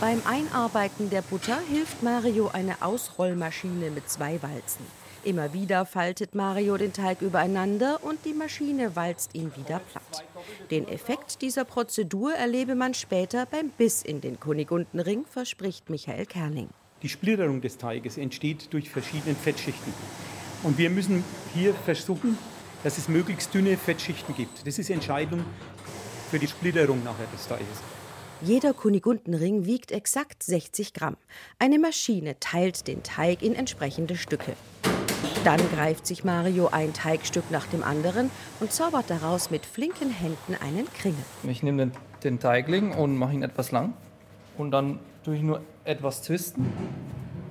Beim Einarbeiten der Butter hilft Mario eine Ausrollmaschine mit zwei Walzen. Immer wieder faltet Mario den Teig übereinander und die Maschine walzt ihn wieder platt. Den Effekt dieser Prozedur erlebe man später beim Biss in den Kunigundenring, verspricht Michael Kerning. Die Splitterung des Teiges entsteht durch verschiedene Fettschichten. Und wir müssen hier versuchen, dass es möglichst dünne Fettschichten gibt. Das ist Entscheidung für die Splitterung nachher des Teiges. Jeder Kunigundenring wiegt exakt 60 Gramm. Eine Maschine teilt den Teig in entsprechende Stücke. Dann greift sich Mario ein Teigstück nach dem anderen und zaubert daraus mit flinken Händen einen Kringel. Ich nehme den, den Teigling und mache ihn etwas lang Und dann tue ich nur etwas twisten.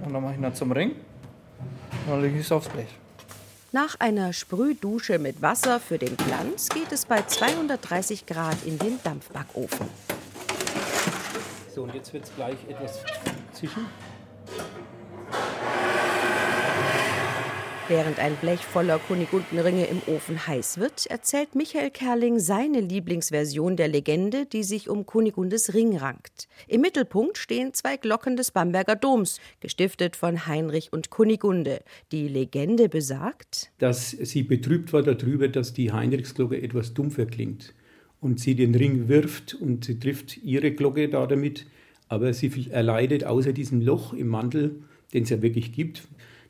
Und dann mache ich ihn zum Ring. Und dann lege ich es aufs Blech. Nach einer Sprühdusche mit Wasser für den Glanz geht es bei 230 Grad in den Dampfbackofen. So, und jetzt wird es gleich etwas zischen. Während ein Blech voller Kunigundenringe im Ofen heiß wird, erzählt Michael Kerling seine Lieblingsversion der Legende, die sich um Kunigundes Ring rankt. Im Mittelpunkt stehen zwei Glocken des Bamberger Doms, gestiftet von Heinrich und Kunigunde. Die Legende besagt, dass sie betrübt war darüber, dass die Heinrichsglocke etwas dumpfer klingt und sie den Ring wirft und sie trifft ihre Glocke da damit, aber sie erleidet außer diesem Loch im Mantel, den es ja wirklich gibt,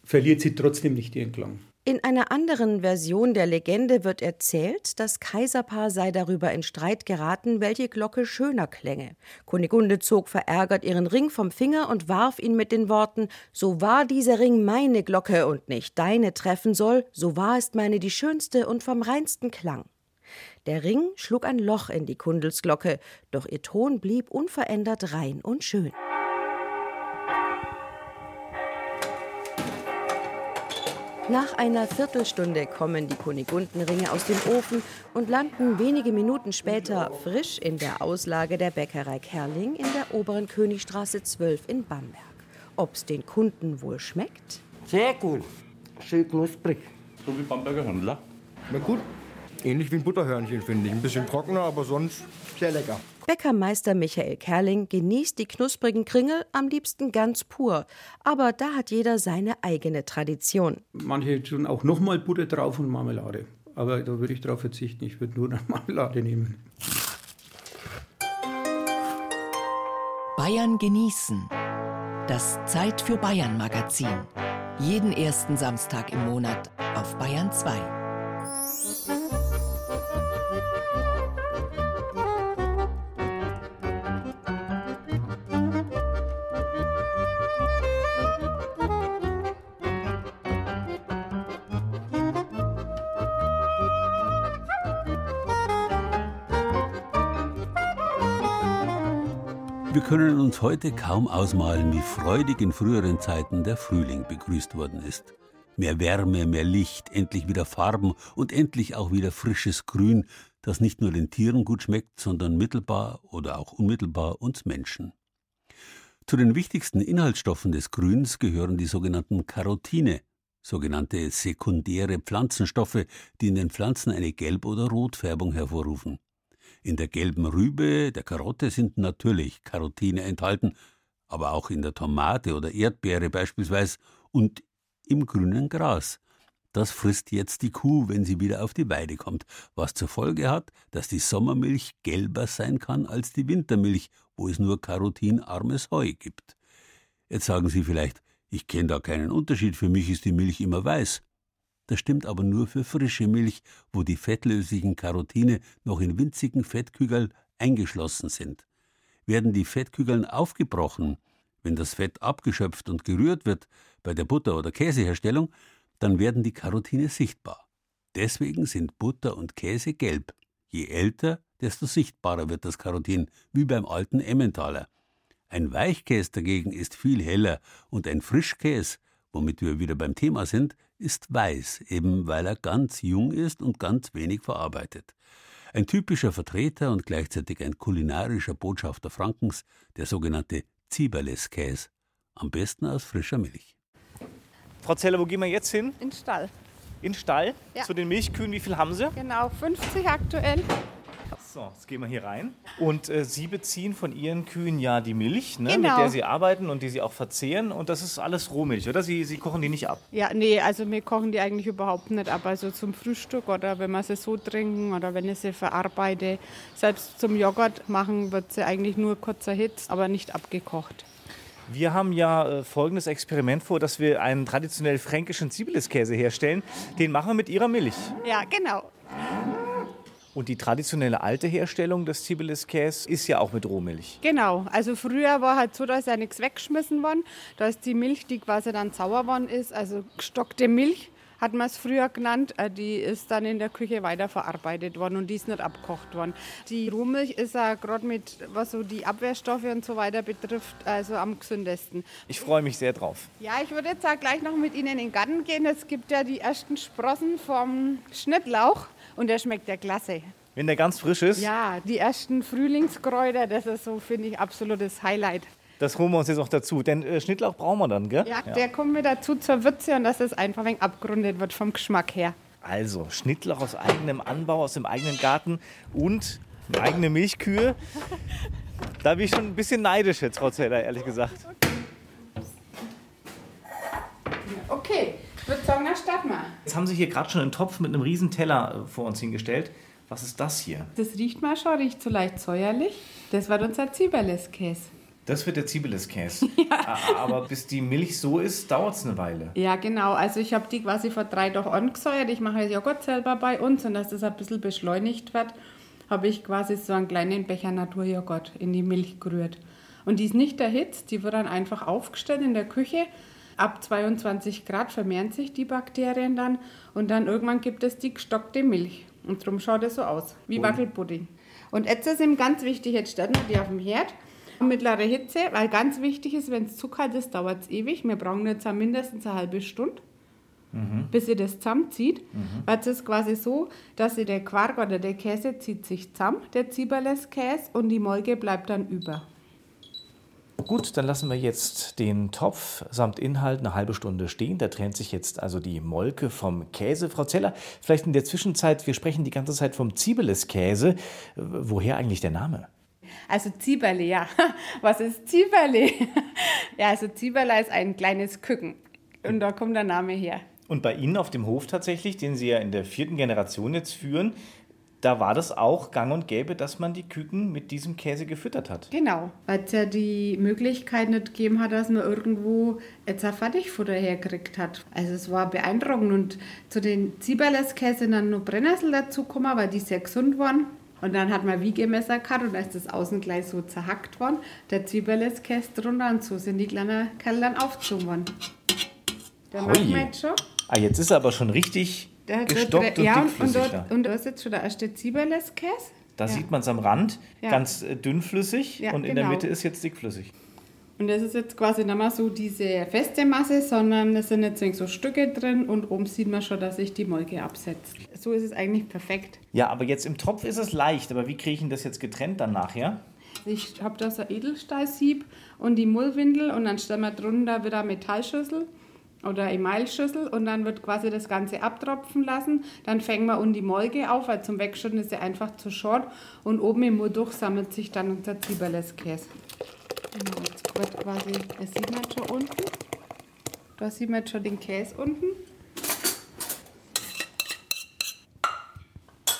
verliert sie trotzdem nicht ihren Klang. In einer anderen Version der Legende wird erzählt, das Kaiserpaar sei darüber in Streit geraten, welche Glocke schöner klänge. Kunigunde zog verärgert ihren Ring vom Finger und warf ihn mit den Worten: So wahr dieser Ring meine Glocke und nicht deine treffen soll, so wahr ist meine die schönste und vom reinsten Klang. Der Ring schlug ein Loch in die Kundelsglocke, doch ihr Ton blieb unverändert rein und schön. Nach einer Viertelstunde kommen die Kunigundenringe aus dem Ofen und landen wenige Minuten später frisch in der Auslage der Bäckerei Kerling in der oberen Königstraße 12 in Bamberg. Ob's den Kunden wohl schmeckt? Sehr gut. Schön knusprig. So wie Bamberger Händler. Na gut. Ähnlich wie ein Butterhörnchen, finde ich. Ein bisschen trockener, aber sonst sehr lecker. Bäckermeister Michael Kerling genießt die knusprigen Kringel am liebsten ganz pur. Aber da hat jeder seine eigene Tradition. Manche tun auch nochmal Butter drauf und Marmelade. Aber da würde ich darauf verzichten. Ich würde nur eine Marmelade nehmen. Bayern genießen. Das Zeit für Bayern Magazin. Jeden ersten Samstag im Monat auf Bayern 2. heute kaum ausmalen, wie freudig in früheren Zeiten der Frühling begrüßt worden ist. Mehr Wärme, mehr Licht, endlich wieder Farben und endlich auch wieder frisches Grün, das nicht nur den Tieren gut schmeckt, sondern mittelbar oder auch unmittelbar uns Menschen. Zu den wichtigsten Inhaltsstoffen des Grüns gehören die sogenannten Karotine, sogenannte sekundäre Pflanzenstoffe, die in den Pflanzen eine Gelb- oder Rotfärbung hervorrufen. In der gelben Rübe, der Karotte sind natürlich Karotine enthalten, aber auch in der Tomate oder Erdbeere beispielsweise und im grünen Gras. Das frisst jetzt die Kuh, wenn sie wieder auf die Weide kommt, was zur Folge hat, dass die Sommermilch gelber sein kann als die Wintermilch, wo es nur karotinarmes Heu gibt. Jetzt sagen Sie vielleicht, ich kenne da keinen Unterschied, für mich ist die Milch immer weiß. Das stimmt aber nur für frische Milch, wo die fettlöslichen Karotine noch in winzigen Fettkügeln eingeschlossen sind. Werden die Fettkügeln aufgebrochen, wenn das Fett abgeschöpft und gerührt wird bei der Butter- oder Käseherstellung, dann werden die Karotine sichtbar. Deswegen sind Butter und Käse gelb. Je älter, desto sichtbarer wird das Karotin, wie beim alten Emmentaler. Ein Weichkäse dagegen ist viel heller und ein Frischkäse, womit wir wieder beim Thema sind, ist weiß, eben weil er ganz jung ist und ganz wenig verarbeitet. Ein typischer Vertreter und gleichzeitig ein kulinarischer Botschafter Frankens, der sogenannte Zieberles-Käse, am besten aus frischer Milch. Frau Zeller, wo gehen wir jetzt hin? In den Stall. In den Stall? Ja. Zu den Milchkühen, wie viel haben Sie? Genau, 50 aktuell. So, jetzt gehen wir hier rein. Und äh, Sie beziehen von Ihren Kühen ja die Milch, ne, mit Genau. der Sie arbeiten und die Sie auch verzehren. Und das ist alles Rohmilch, oder? Sie, Sie kochen die nicht ab. Ja, nee, also wir kochen die eigentlich überhaupt nicht ab. Also zum Frühstück oder wenn wir sie so trinken oder wenn ich sie verarbeite. Selbst zum Joghurt machen wird sie eigentlich nur kurz erhitzt, aber nicht abgekocht. Wir haben ja äh, folgendes Experiment vor, dass wir einen traditionell fränkischen Zibeliskäse herstellen. Den machen wir mit Ihrer Milch. Ja, genau. Und die traditionelle alte Herstellung des Zibeliskäse ist ja auch mit Rohmilch. Genau, also früher war halt so, dass ja nichts weggeschmissen worden. Da ist die Milch, die quasi dann sauer worden ist, also gestockte Milch, hat man es früher genannt. Äh, Die ist dann in der Küche weiterverarbeitet worden und die ist nicht abgekocht worden. Die Rohmilch ist ja gerade mit, was so die Abwehrstoffe und so weiter betrifft, also am gesündesten. Ich freue mich sehr drauf. Ja, ich würde jetzt auch gleich noch mit Ihnen in den Garten gehen. Es gibt ja die ersten Sprossen vom Schnittlauch und der schmeckt ja klasse. Wenn der ganz frisch ist, Ja, die ersten Frühlingskräuter, das ist so, finde ich, absolutes Highlight. das holen wir uns jetzt noch dazu. Denn äh, Schnittlauch brauchen wir dann, gell? Ja, der kommt mir dazu zur Würze und dass es einfach ein wenig abgerundet wird vom Geschmack her. Also, Schnittlauch aus eigenem Anbau, aus dem eigenen Garten und eigene Milchkühe. Da bin ich schon ein bisschen neidisch jetzt, Frau Zeller, ehrlich gesagt. Okay, ich würde sagen, dann starten wir. Jetzt haben Sie hier gerade schon einen Topf mit einem riesen Teller äh, vor uns hingestellt. Was ist das hier? Das riecht mal schon, riecht so leicht säuerlich. Das war unser Zwiebeleskäse. Das wird der Zibeles-Käse. A- Aber bis die Milch so ist, dauert es eine Weile. Ja, genau. Also ich habe die quasi vor drei Tagen angesäuert. Ich mache Joghurt selber bei uns und dass das ein bisschen beschleunigt wird, habe ich quasi so einen kleinen Becher Naturjoghurt in die Milch gerührt. Und die ist nicht erhitzt, die wird dann einfach aufgestellt in der Küche. Ab 22 Grad vermehren sich die Bakterien dann und dann irgendwann gibt es die gestockte Milch. Und darum schaut es so aus, wie. Wackelpudding. Und jetzt ist ihm ganz wichtig, jetzt stellen wir die auf dem Herd. Mittlere Hitze, weil ganz wichtig ist, wenn es zu kalt ist, dauert es ewig. Wir brauchen jetzt mindestens eine halbe Stunde bis ihr das zusammenzieht. Weil es ist quasi so, dass sie der Quark oder der Käse zieht sich zusammen, der Zieberles-Käse, und die Molke bleibt dann über. Gut, dann lassen wir jetzt den Topf samt Inhalt eine halbe Stunde stehen. Da trennt sich jetzt also die Molke vom Käse. Frau Zeller, vielleicht in der Zwischenzeit, wir sprechen die ganze Zeit vom Ziebeles-Käse. Woher eigentlich der Name? Also Zieberle, ja. Was ist Zieberle? Ja, also Zieberle ist ein kleines Küken. Und da kommt der Name her. Und bei Ihnen auf dem Hof tatsächlich, den Sie ja in der vierten Generation jetzt führen, da war das auch gang und gäbe, dass man die Küken mit diesem Käse gefüttert hat. Genau, weil es ja die Möglichkeit nicht gegeben hat, dass man irgendwo jetzt ein Fertigfutter hergekriegt hat. Also es war beeindruckend und zu den Zieberles-Käse dann noch Brennnessel dazugekommen, weil die sehr gesund waren. Und dann hat man Wiegemesser gehabt und da ist das außen gleich so zerhackt worden, der Zwiebeleskäse drunter und so sind die kleinen Kerle dann aufgezogen worden. Der machen wir jetzt schon. Ah, jetzt ist er aber schon richtig Der hat gestockt so, und ja, und, und, da. und da ist jetzt schon der erste Zwiebeleskäse. Da ja. sieht man es am Rand, Ja. ganz äh, dünnflüssig Ja, und in der genau. Mitte ist jetzt dickflüssig. Und das ist jetzt quasi nicht mehr so diese feste Masse, sondern es sind jetzt so Stücke drin und oben sieht man schon, dass sich die Molke absetzt. So ist es eigentlich perfekt. Ja, aber jetzt im Topf ist es leicht. Aber wie kriege ich denn das jetzt getrennt dann nachher? Ich habe da so ein Edelstahlsieb und die Mullwindel und dann stellen wir drunter wieder eine Metallschüssel oder Emailschüssel und dann wird quasi das Ganze abtropfen lassen. Dann fängen wir unten die Molke auf, weil zum Wegschütten ist sie einfach zu short und oben im Mundduch sammelt sich dann unser Zwiebeleskäse. Genau, jetzt wird quasi, das sieht man schon unten. Da sieht man jetzt schon den Käse unten.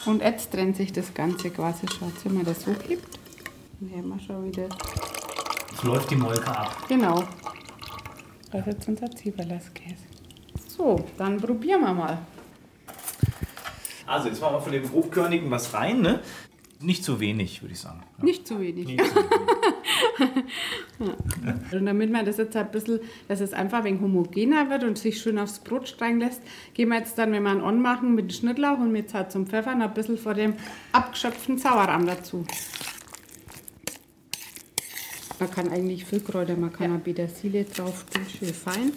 Und jetzt trennt sich das Ganze quasi. Jetzt, wenn man das hochhebt, dann haben wir schon wieder. Es läuft die Molke ab. Genau. Das ist jetzt unser Zwiebeleskäse. So, dann probieren wir mal. Also, jetzt machen wir von dem grobkörnigen was rein, ne? Nicht zu wenig, würde ich sagen. Nicht zu wenig. Ja. Und damit man das jetzt ein bisschen, dass es einfach ein wenig homogener wird und sich schön aufs Brot streichen lässt, gehen wir jetzt dann, wenn wir einen anmachen, mit dem Schnittlauch und mit Salz und Pfeffer noch ein bisschen vor dem abgeschöpften Sauerrahm dazu. Man kann eigentlich viel Kräuter, man kann auch Petersilie drauf tun, schön fein.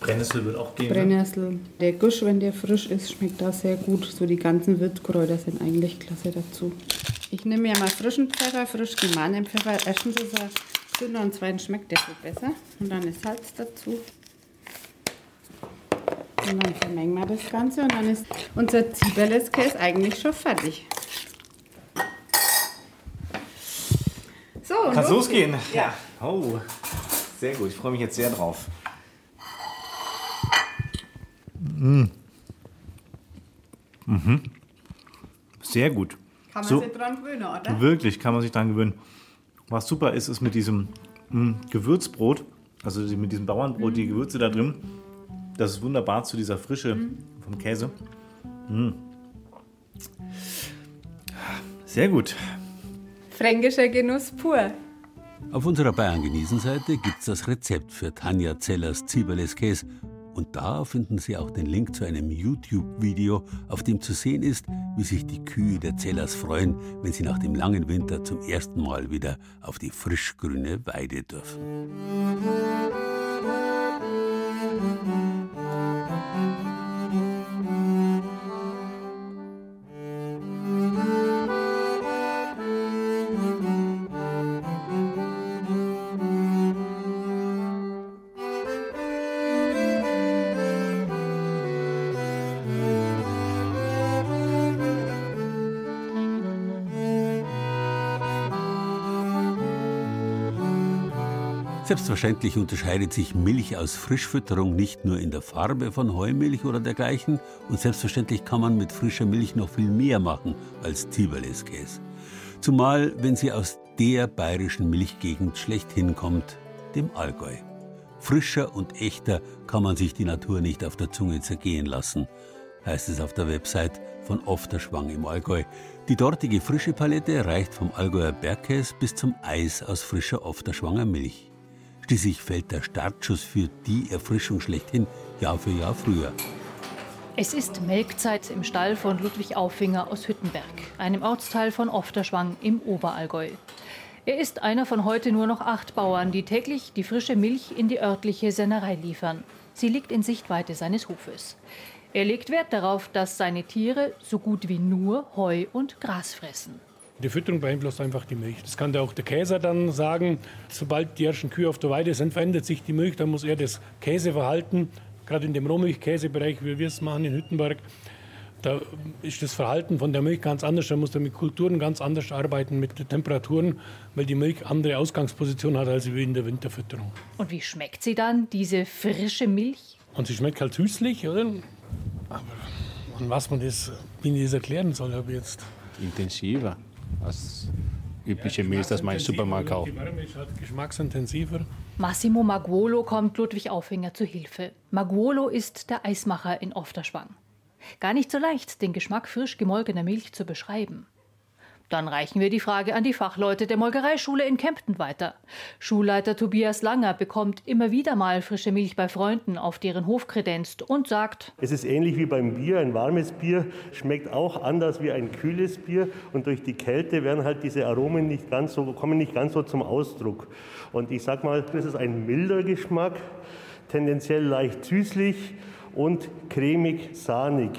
Brennnessel wird auch gehen. ne? Brennnessel. Der Gusch, wenn der frisch ist, schmeckt da sehr gut. So die ganzen Wildkräuter sind eigentlich klasse dazu. Ich nehme ja mal frischen Pfeffer, frisch gemahlenen Pfeffer. Erstens ist er dünner und zweitens schmeckt der viel besser. Und dann ist Salz dazu. Und dann vermengen wir das Ganze und dann ist unser Zwiebeleskäse eigentlich schon fertig. So, Kann los losgehen? Ja. Oh, sehr gut. Ich freue mich jetzt sehr drauf. Mm. Mhm. Sehr gut. Kann man So- sich dran gewöhnen, oder? Wirklich, kann man sich dran gewöhnen. Was super ist, ist mit diesem mm, Gewürzbrot, also mit diesem Bauernbrot, die Gewürze da drin, das ist wunderbar zu dieser Frische vom Käse. Mm. Sehr gut. Fränkischer Genuss pur. Auf unserer Bayern-Genießen-Seite gibt es das Rezept für Tanja Zellers Zieberles Käse Und da finden Sie auch den Link zu einem YouTube-Video, auf dem zu sehen ist, wie sich die Kühe der Zellers freuen, wenn sie nach dem langen Winter zum ersten Mal wieder auf die frischgrüne Weide dürfen. Selbstverständlich unterscheidet sich Milch aus Frischfütterung nicht nur in der Farbe von Heumilch oder dergleichen und selbstverständlich kann man mit frischer Milch noch viel mehr machen als Ziberleskäse. Zumal, wenn sie aus der bayerischen Milchgegend schlechthin kommt, dem Allgäu. Frischer und echter kann man sich die Natur nicht auf der Zunge zergehen lassen, heißt es auf der Website von Ofterschwang im Allgäu. Die dortige frische Palette reicht vom Allgäuer Bergkäse bis zum Eis aus frischer Ofterschwanger Milch. Schließlich fällt der Startschuss für die Erfrischung schlechthin Jahr für Jahr früher. Es ist Melkzeit im Stall von Ludwig Auffinger aus Hüttenberg, einem Ortsteil von Ofterschwang im Oberallgäu. Er ist einer von heute nur noch acht Bauern, die täglich die frische Milch in die örtliche Sennerei liefern. Sie liegt in Sichtweite seines Hofes. Er legt Wert darauf, dass seine Tiere so gut wie nur Heu und Gras fressen. Die Fütterung beeinflusst einfach die Milch. Das kann auch der Käser dann sagen. Sobald die ersten Kühe auf der Weide sind, verändert sich die Milch. Dann muss er das Käseverhalten, gerade in dem Rohmilchkäsebereich, wie wir es machen in Hüttenberg, da ist das Verhalten von der Milch ganz anders. Da muss er mit Kulturen ganz anders arbeiten, mit den Temperaturen, weil die Milch andere Ausgangsposition hat als wie in der Winterfütterung. Und wie schmeckt sie dann, diese frische Milch? Und sie schmeckt halt süßlich, oder? Aber an was man das, wie ich das erklären soll, habe jetzt. Intensiver als übliche Milch, das man im Supermarkt kauft. Geschmacksintensiver. Massimo Maguolo kommt Ludwig Auffinger zu Hilfe. Maguolo ist der Eismacher in Ofterschwang. Gar nicht so leicht, den Geschmack frisch gemolkener Milch zu beschreiben. Dann reichen wir die Frage an die Fachleute der Molkereischule in Kempten weiter. Schulleiter Tobias Langer bekommt immer wieder mal frische Milch bei Freunden auf deren Hof kredenzt und sagt: Es ist ähnlich wie beim Bier. Ein warmes Bier schmeckt auch anders wie ein kühles Bier und durch die Kälte werden halt diese Aromen nicht ganz so, kommen nicht ganz so zum Ausdruck. Und ich sag mal, das ist ein milder Geschmack, tendenziell leicht süßlich und cremig-sahnig.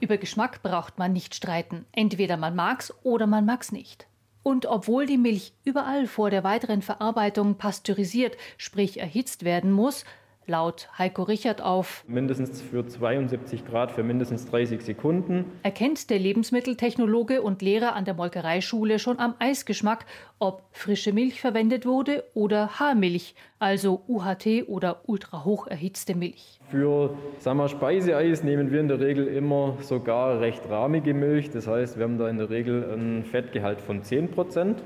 Über Geschmack braucht man nicht streiten. Entweder man mag's oder man mag's nicht. Und obwohl die Milch überall vor der weiteren Verarbeitung pasteurisiert, sprich erhitzt werden muss, laut Heiko Richard auf mindestens für 72 Grad für mindestens 30 Sekunden. Erkennt der Lebensmitteltechnologe und Lehrer an der Molkereischule schon am Eisgeschmack, ob frische Milch verwendet wurde oder Haarmilch, also UHT oder ultrahoch erhitzte Milch. Für sagen wir, Speiseeis nehmen wir in der Regel immer sogar recht rahmige Milch. Das heißt, wir haben da in der Regel ein Fettgehalt von 10 Prozent,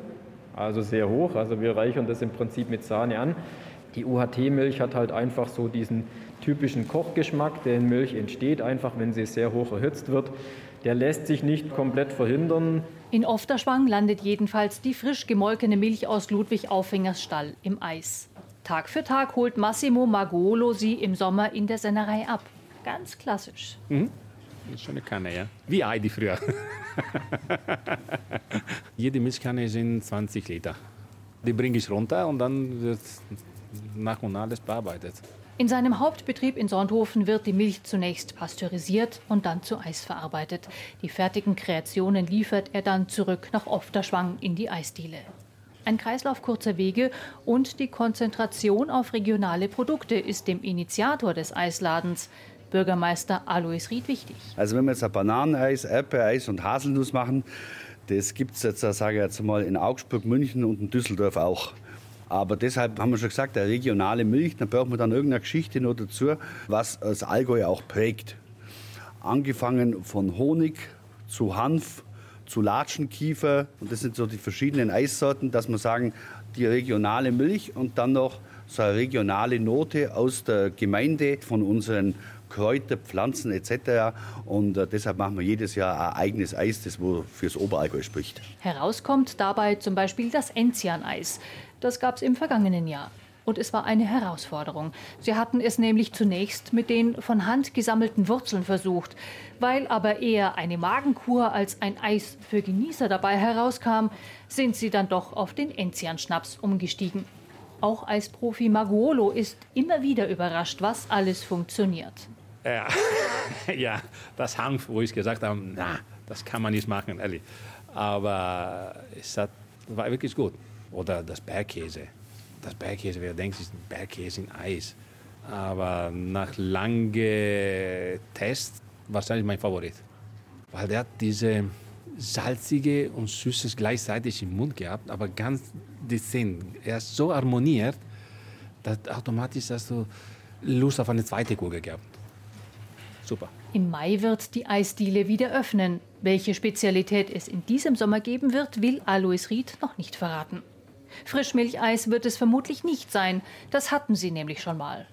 also sehr hoch. Also wir reichern das im Prinzip mit Sahne an. Die UHT-Milch hat halt einfach so diesen typischen Kochgeschmack, der in Milch entsteht, einfach wenn sie sehr hoch erhitzt wird. Der lässt sich nicht komplett verhindern. In Ofterschwang landet jedenfalls die frisch gemolkene Milch aus Ludwig Auffingers Stall im Eis. Tag für Tag holt Massimo Magolo sie im Sommer in der Sennerei ab. Ganz klassisch. Mhm. Das ist schon eine Kanne, ja. Wie Heidi früher. Jede Milchkanne sind 20 Liter. Die bringe ich runter und dann wird nach und nach alles bearbeitet. In seinem Hauptbetrieb in Sonthofen wird die Milch zunächst pasteurisiert und dann zu Eis verarbeitet. Die fertigen Kreationen liefert er dann zurück nach Ofterschwang in die Eisdiele. Ein Kreislauf kurzer Wege und die Konzentration auf regionale Produkte ist dem Initiator des Eisladens, Bürgermeister Alois Ried, wichtig. Also wenn wir jetzt Bananeneis, Erdbeereis und Haselnuss machen, das gibt es jetzt, sage ich jetzt mal, in Augsburg, München und in Düsseldorf auch. Aber deshalb haben wir schon gesagt, eine regionale Milch, da braucht man dann irgendeine Geschichte noch dazu, was das Allgäu auch prägt. Angefangen von Honig zu Hanf, zu Latschenkiefer. Und das sind so die verschiedenen Eissorten, dass wir sagen, die regionale Milch und dann noch so eine regionale Note aus der Gemeinde von unseren Kräuter, Pflanzen etc. Und äh, deshalb machen wir jedes Jahr ein eigenes Eis, das wo fürs Oberallgäu spricht. Herauskommt dabei zum Beispiel das Enzianeis. Das gab es im vergangenen Jahr. Und es war eine Herausforderung. Sie hatten es nämlich zunächst mit den von Hand gesammelten Wurzeln versucht. Weil aber eher eine Magenkur als ein Eis für Genießer dabei herauskam, sind sie dann doch auf den Enzian-Schnaps umgestiegen. Auch Eisprofi Maguolo ist immer wieder überrascht, was alles funktioniert. Ja, ja das Hanf, wo ich gesagt habe, na, das kann man nicht machen, ehrlich. Aber es hat, war wirklich gut. Oder das Bergkäse. Das Bergkäse, wer denkt, ist ein Bergkäse in Eis. Aber nach langen Tests wahrscheinlich mein Favorit. Weil der hat diese salzige und süßes gleichzeitig im Mund gehabt, aber ganz dezent. Er ist so harmoniert, dass automatisch hast du Lust auf eine zweite Kugel gehabt. Super. Im Mai wird die Eisdiele wieder öffnen. Welche Spezialität es in diesem Sommer geben wird, will Alois Ried noch nicht verraten. Frischmilcheis wird es vermutlich nicht sein. Das hatten sie nämlich schon mal.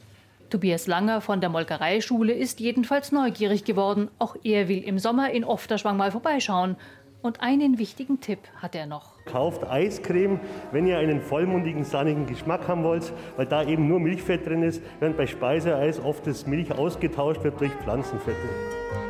Tobias Langer von der Molkereischule ist jedenfalls neugierig geworden. Auch er will im Sommer in Ofterschwang mal vorbeischauen. Und einen wichtigen Tipp hat er noch. Kauft Eiscreme, wenn ihr einen vollmundigen, sahnigen Geschmack haben wollt, weil da eben nur Milchfett drin ist, während bei Speiseeis oft das Milch ausgetauscht wird durch Pflanzenfette.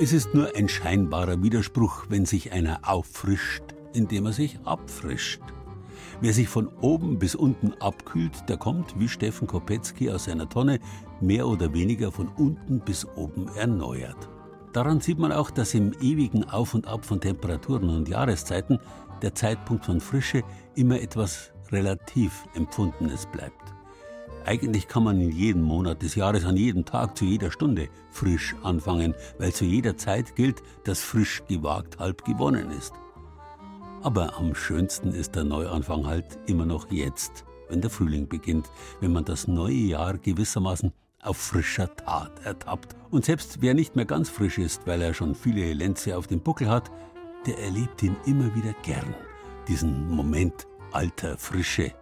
Es ist nur ein scheinbarer Widerspruch, wenn sich einer auffrischt, indem er sich abfrischt. Wer sich von oben bis unten abkühlt, der kommt, wie Steffen Kopetzky aus seiner Tonne, mehr oder weniger von unten bis oben erneuert. Daran sieht man auch, dass im ewigen Auf und Ab von Temperaturen und Jahreszeiten der Zeitpunkt von Frische immer etwas relativ Empfundenes bleibt. Eigentlich kann man in jedem Monat des Jahres, an jedem Tag, zu jeder Stunde frisch anfangen, weil zu jeder Zeit gilt, dass frisch gewagt halb gewonnen ist. Aber am schönsten ist der Neuanfang halt immer noch jetzt, wenn der Frühling beginnt, wenn man das neue Jahr gewissermaßen auf frischer Tat ertappt. Und selbst wer nicht mehr ganz frisch ist, weil er schon viele Lenze auf dem Buckel hat, der erlebt ihn immer wieder gern, diesen Moment alter Frische,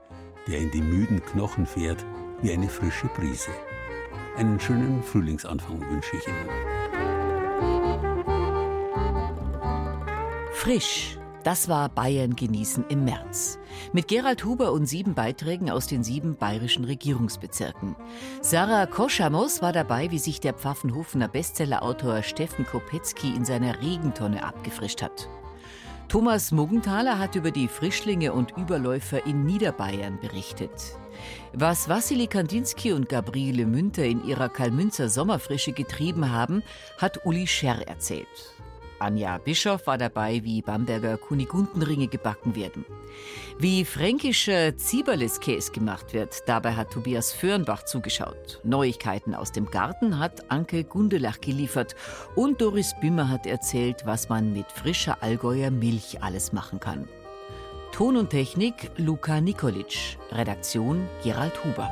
der in die müden Knochen fährt wie eine frische Brise. Einen schönen Frühlingsanfang wünsche ich Ihnen. Frisch. Das war Bayern genießen im März. Mit Gerald Huber und sieben Beiträgen aus den sieben bayerischen Regierungsbezirken. Sarah Koschamos war dabei, wie sich der Pfaffenhofener Bestsellerautor Steffen Kopetzky in seiner Regentonne abgefrischt hat. Thomas Muggenthaler hat über die Frischlinge und Überläufer in Niederbayern berichtet. Was Wassili Kandinsky und Gabriele Münter in ihrer Kalmünzer Sommerfrische getrieben haben, hat Uli Scherr erzählt. Anja Bischoff war dabei, wie Bamberger Kunigundenringe gebacken werden. Wie fränkischer Zieberliskäse gemacht wird, dabei hat Tobias Föhrenbach zugeschaut. Neuigkeiten aus dem Garten hat Anke Gundelach geliefert. Und Doris Bimmer hat erzählt, was man mit frischer Allgäuer Milch alles machen kann. Ton und Technik Luka Nikolic. Redaktion Gerald Huber.